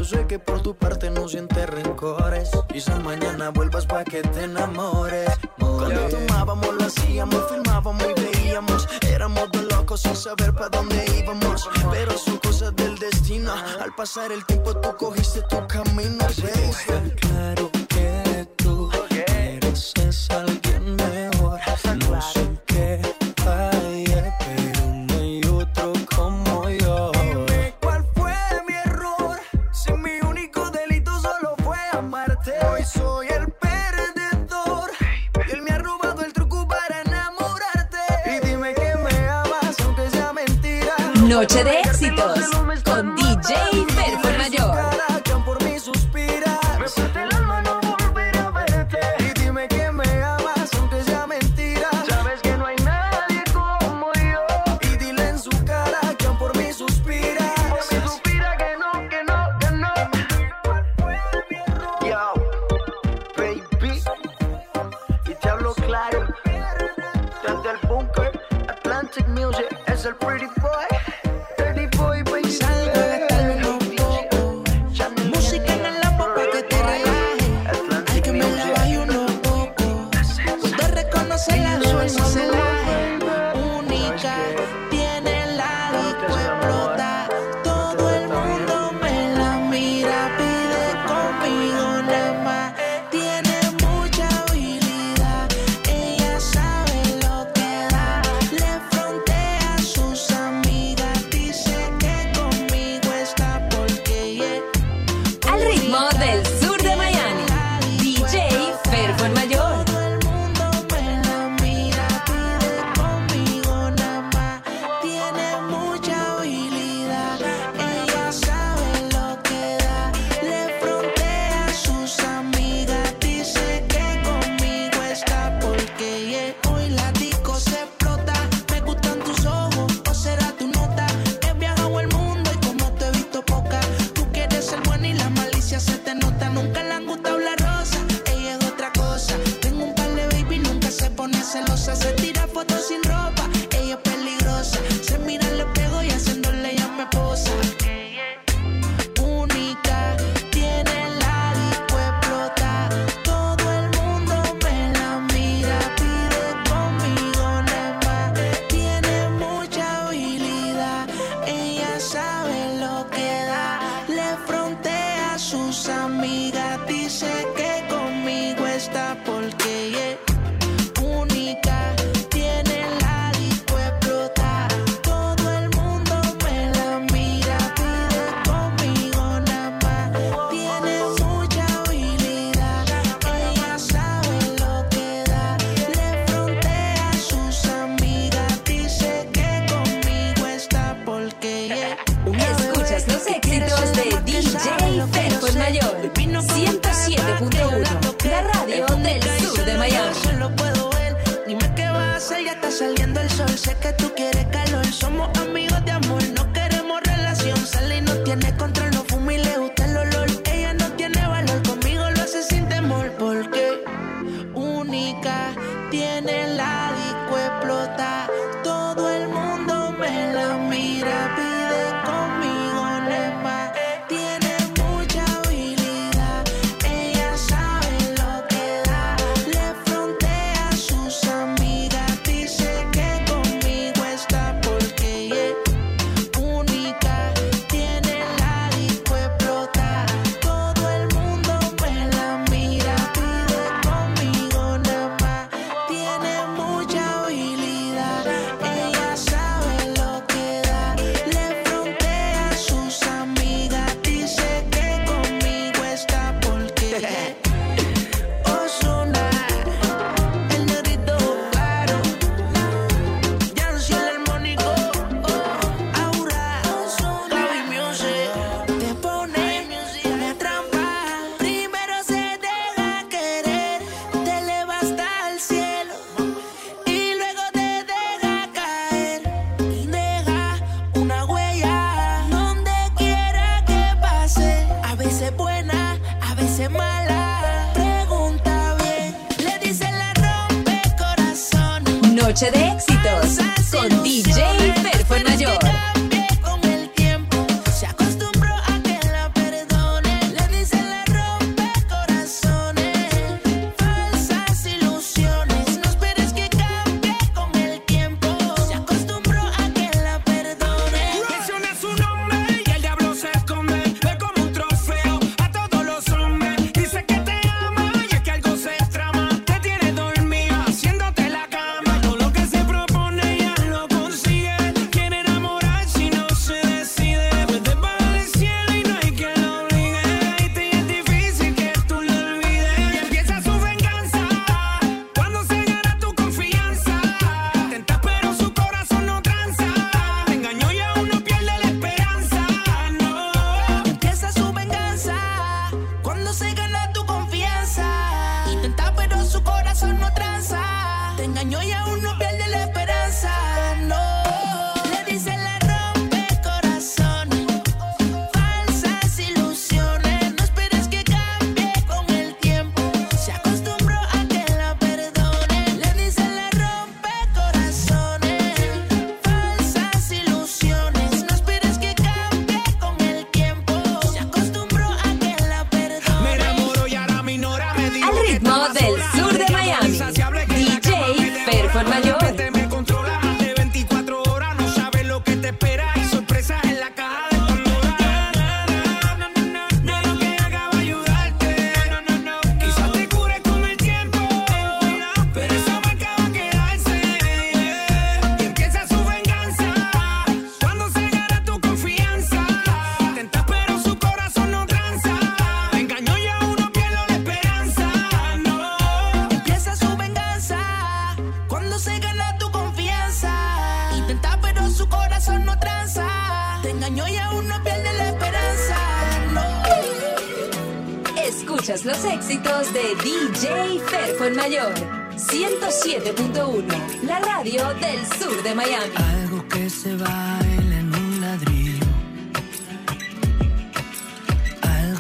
sé que por tu parte no sientes rencores. Quizás mañana vuelvas pa' que te enamores. Cuando tomábamos lo hacíamos, filmábamos y veíamos. Éramos dos locos sin saber pa' dónde íbamos. Pero son cosas del destino. Al pasar el tiempo tú cogiste tu camino, ¿ves? Claro que tú eres esa Noche de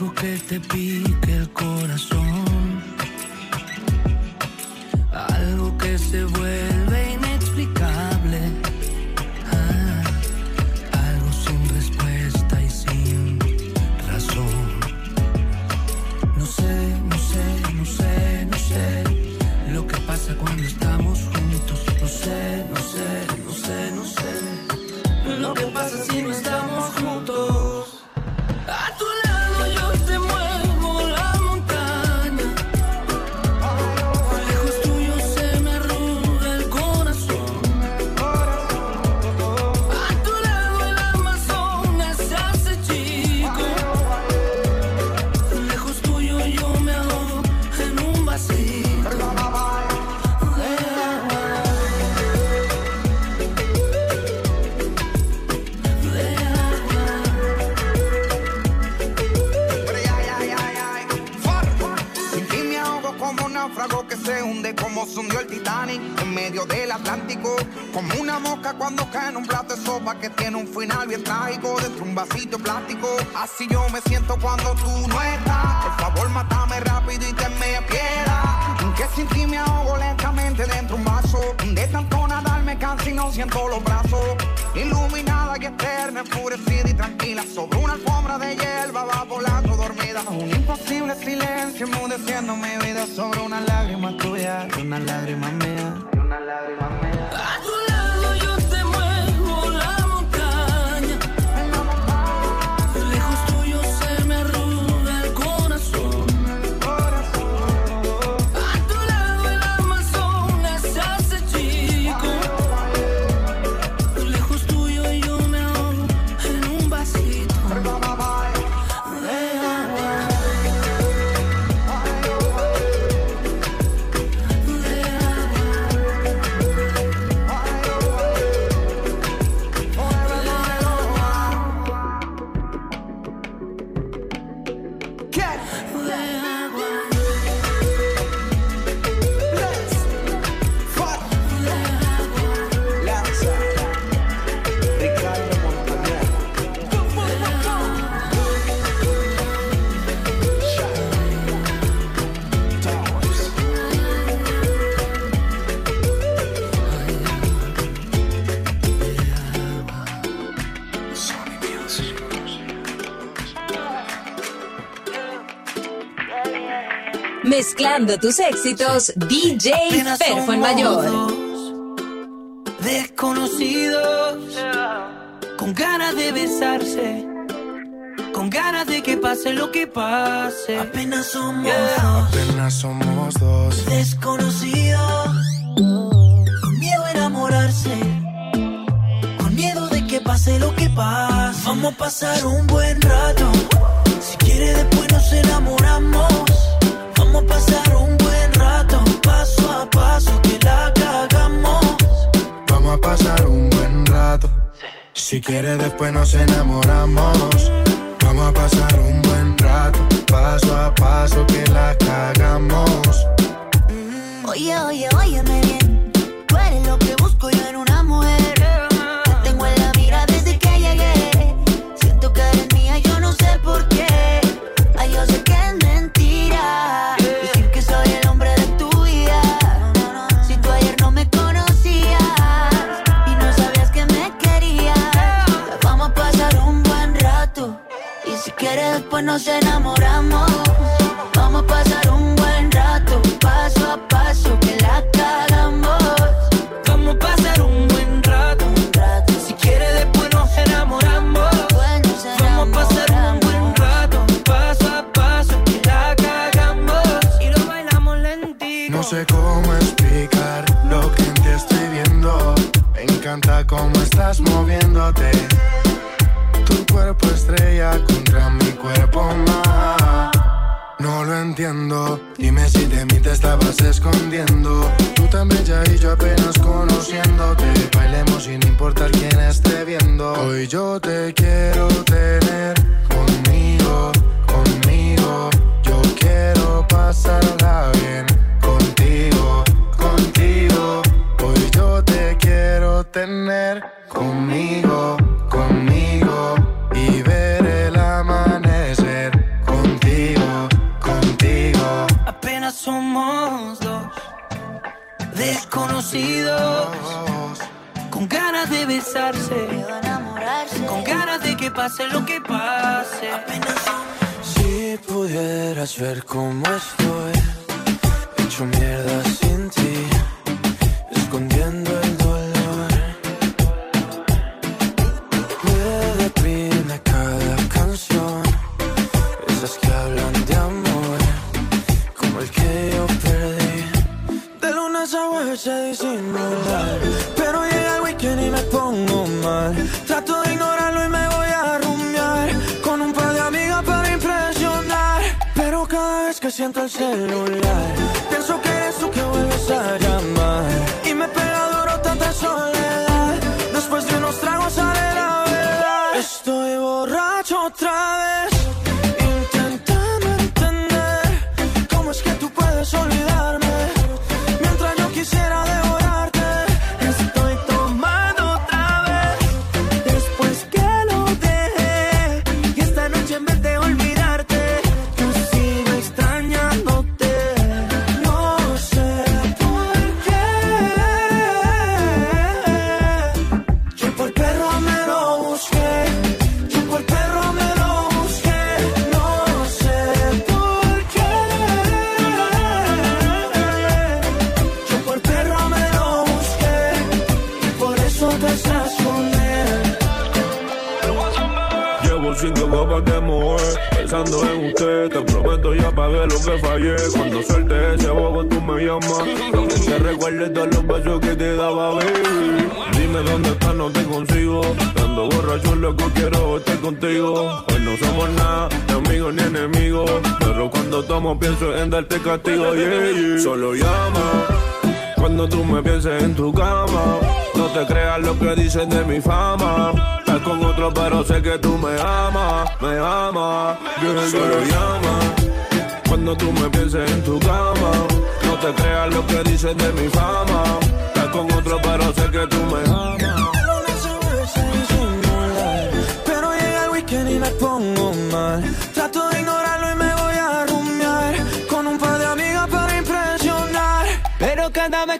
algo que te pique el corazón, algo que se vuelve se el Titanic en medio del Atlántico. Como una mosca cuando cae en un plato de sopa que tiene un final bien trágico dentro de un vasito plástico. Así yo me siento cuando tú no estás. Por favor, mátame rápido y tenme piedad. Que sin ti me ahogo lentamente dentro de un De tanto nadar me canso y no siento los brazos. Iluminada y eterna, enfurecida y tranquila. Sobre una alfombra de hierba va volando dormida. Un imposible silencio enmudeciendo mi vida sobre una lágrima tuya una lágrima mía. Una lágrima mía. Tus éxitos, DJ Perfo en Mayor. dos Desconocidos Con ganas de besarse Con ganas de que pase lo que pase Apenas somos dos Apenas somos dos. Desconocidos Con miedo a enamorarse Con miedo de que pase lo que pase Vamos a pasar un buen rato Si quiere después nos enamoramos Vamos a pasar un buen rato Paso a paso que la cagamos Vamos a pasar un buen rato. Si quiere después nos enamoramos. Vamos a pasar un buen rato. Paso a paso que la cagamos. Oye, oye, óyeme bien. Tú eres lo que busco yo en una mujer.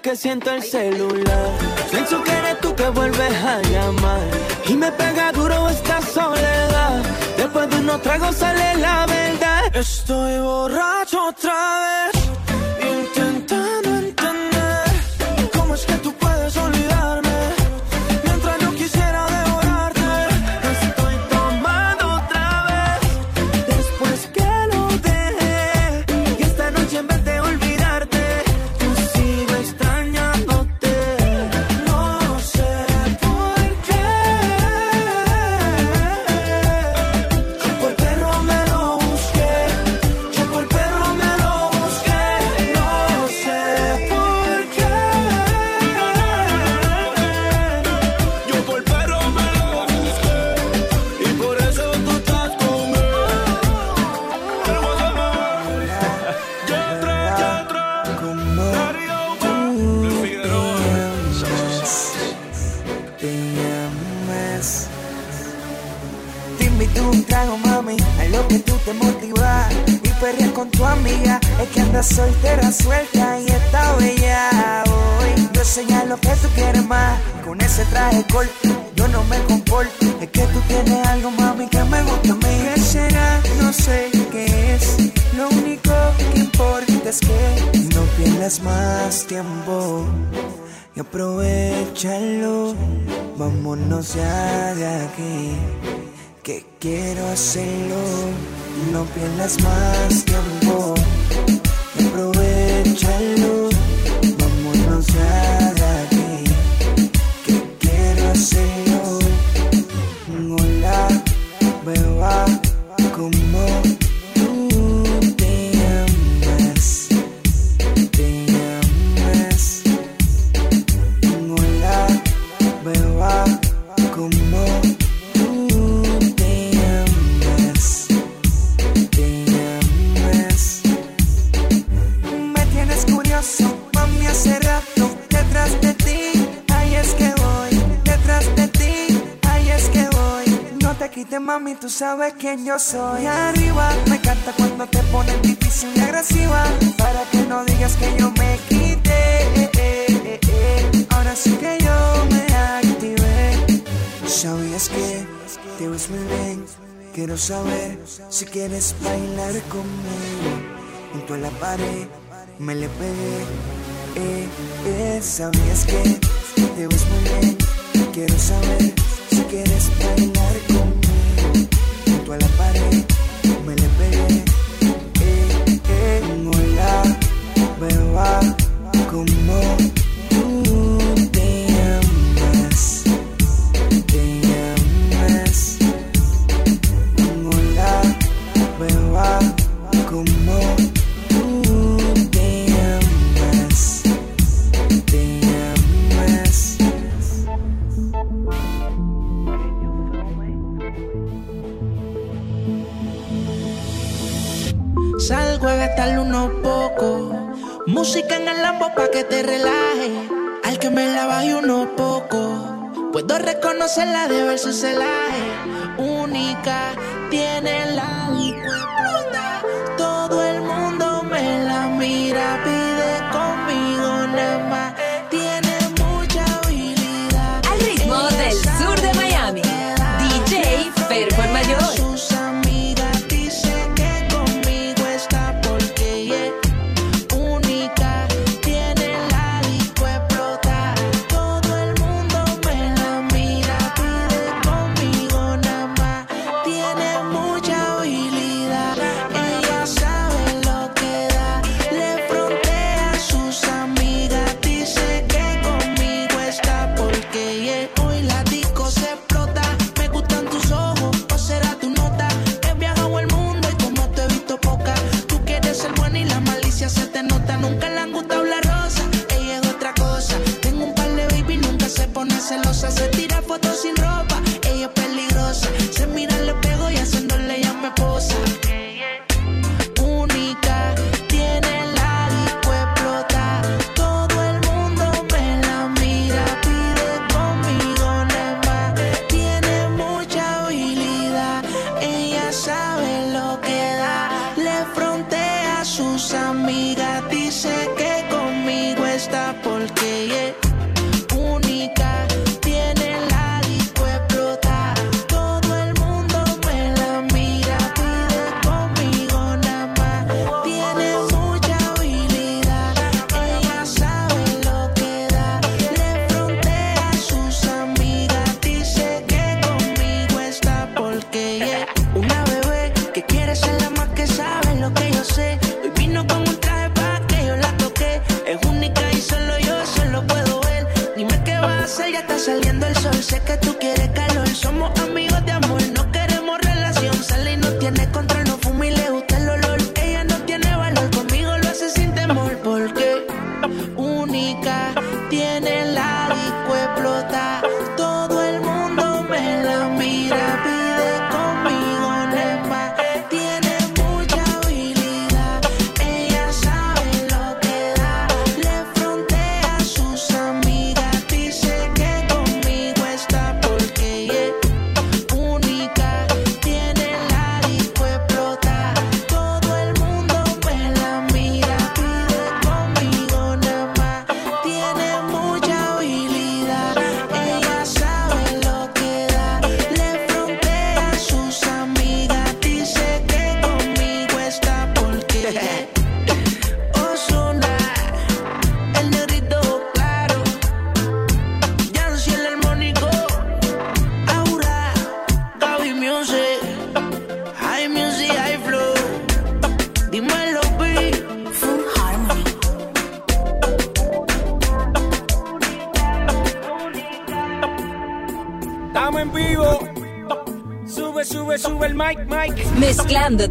que siento el celular. Pienso que eres tú que vuelves a llamar. Y me pega duro esta soledad. Después de unos tragos sale la verdad. Estoy borracho otra vez. piernas más que Puedo reconocerla de versus el. Única, tiene la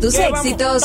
tus éxitos.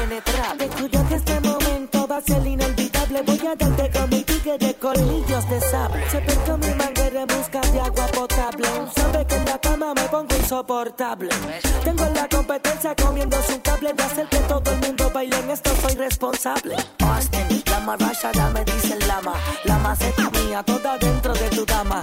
penetrar. Te que este momento va a ser inolvidable. Voy a darte con mi tigre de colillos de sable. Se percó mi manguera en busca de agua potable. Sabe que en la cama me pongo insoportable. Tengo la competencia comiéndose un cable de hacer que todo el mundo baile. En esto soy responsable. Austin, la marrasha, me dicen lama. La maceta mía, toda dentro de tu dama.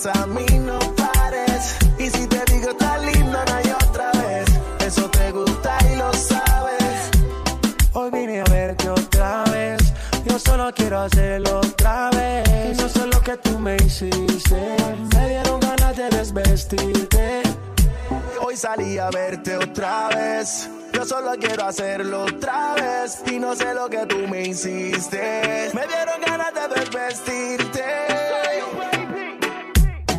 Pues a mí no pares. Y si te digo tan linda, no hay otra vez. Eso te gusta y lo sabes. Hoy vine a verte otra vez. Yo solo quiero hacerlo otra vez. Eso es lo que tú me hiciste. Me dieron ganas de desvestirte. Hoy salí a verte otra vez. Yo solo quiero hacerlo otra vez y no sé lo que tú me hiciste. Me dieron ganas de desvestirte.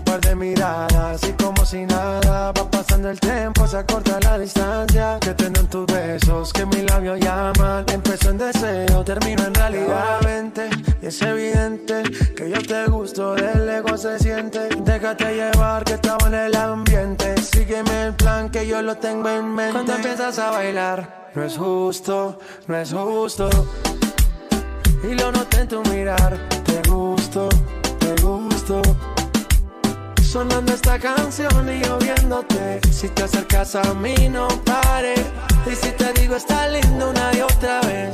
Par de miradas y como si nada va pasando el tiempo, se acorta la distancia que tienen tus besos, que mi labio llaman. Empezó en deseo, termino en realidad. Vente, y es evidente que yo te gusto, del ego se siente. Déjate llevar que estaba en el ambiente. Sígueme el plan que yo lo tengo en mente. Cuando empiezas a bailar, no es justo, no es justo. Y lo noté en tu mirar, te gusto, te gusto. Sonando esta canción y yo viéndote Si te acercas a mí no pare Y si te digo está lindo una y otra vez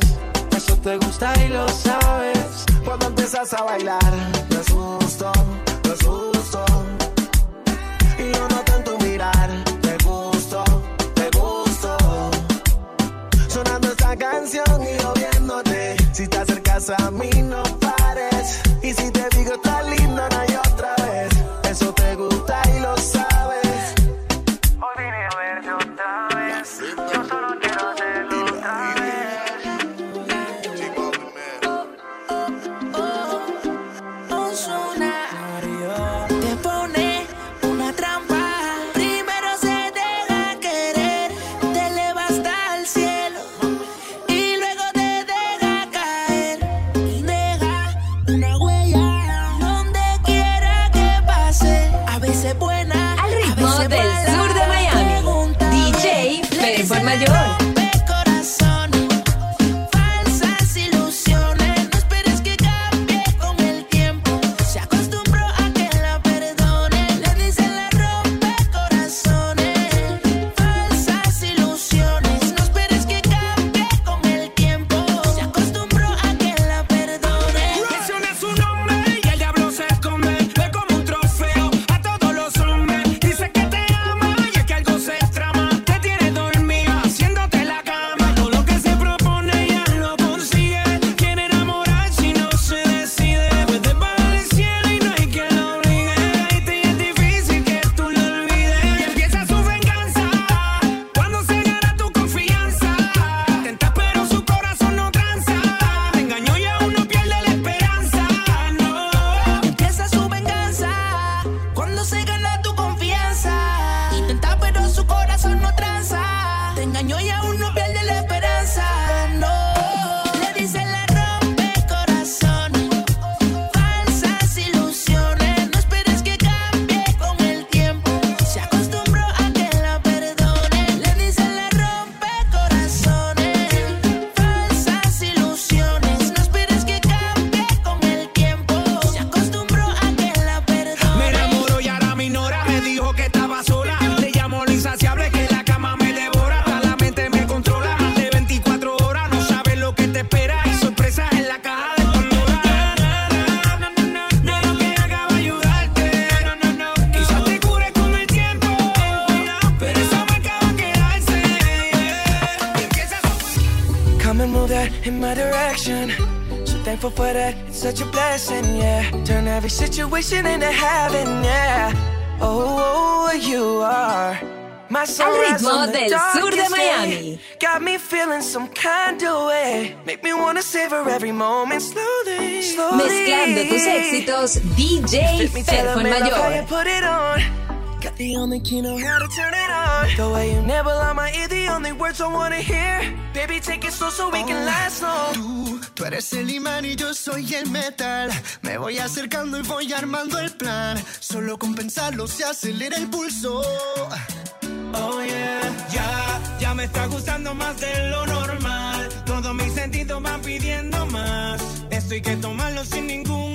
Eso te gusta y lo sabes Cuando empiezas a bailar, no es justo, no es justo. Y yo noto en tu mirar, te gusto, te gusto. Sonando esta canción y yo viéndote. Si te acercas a mí, no pares. Thankful for that, it's such a blessing, yeah. Turn every situation into heaven, yeah. Oh, oh, oh you are my sunrise ritmo del sur de darkest Miami. day. Got me feeling some kind of way. Make me wanna savor every moment slowly, slowly. Mezclando tus éxitos, DJ Fit me till Perfo the el middle, how you Mayor. Got the only key know how to turn it on. The way you never lie my ear, the only words I wanna hear. Baby, take it slow so we can last long. Tú, tú eres el imán y yo soy el metal. Me voy acercando y voy armando el plan. Solo con pensarlo se acelera el pulso. Oh yeah, ya, ya me está gustando más de lo normal. Todos mis sentidos van pidiendo más. Esto hay que tomarlo sin ningún.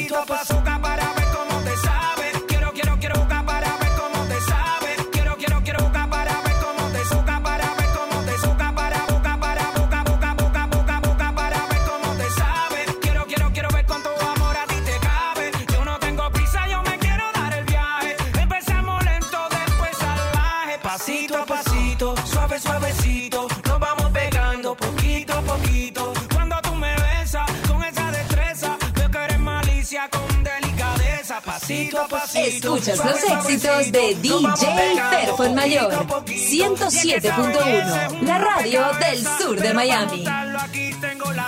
Então passa o Escuchas los éxitos de DJ Perfon Mayor, 107.1, la radio del sur de Miami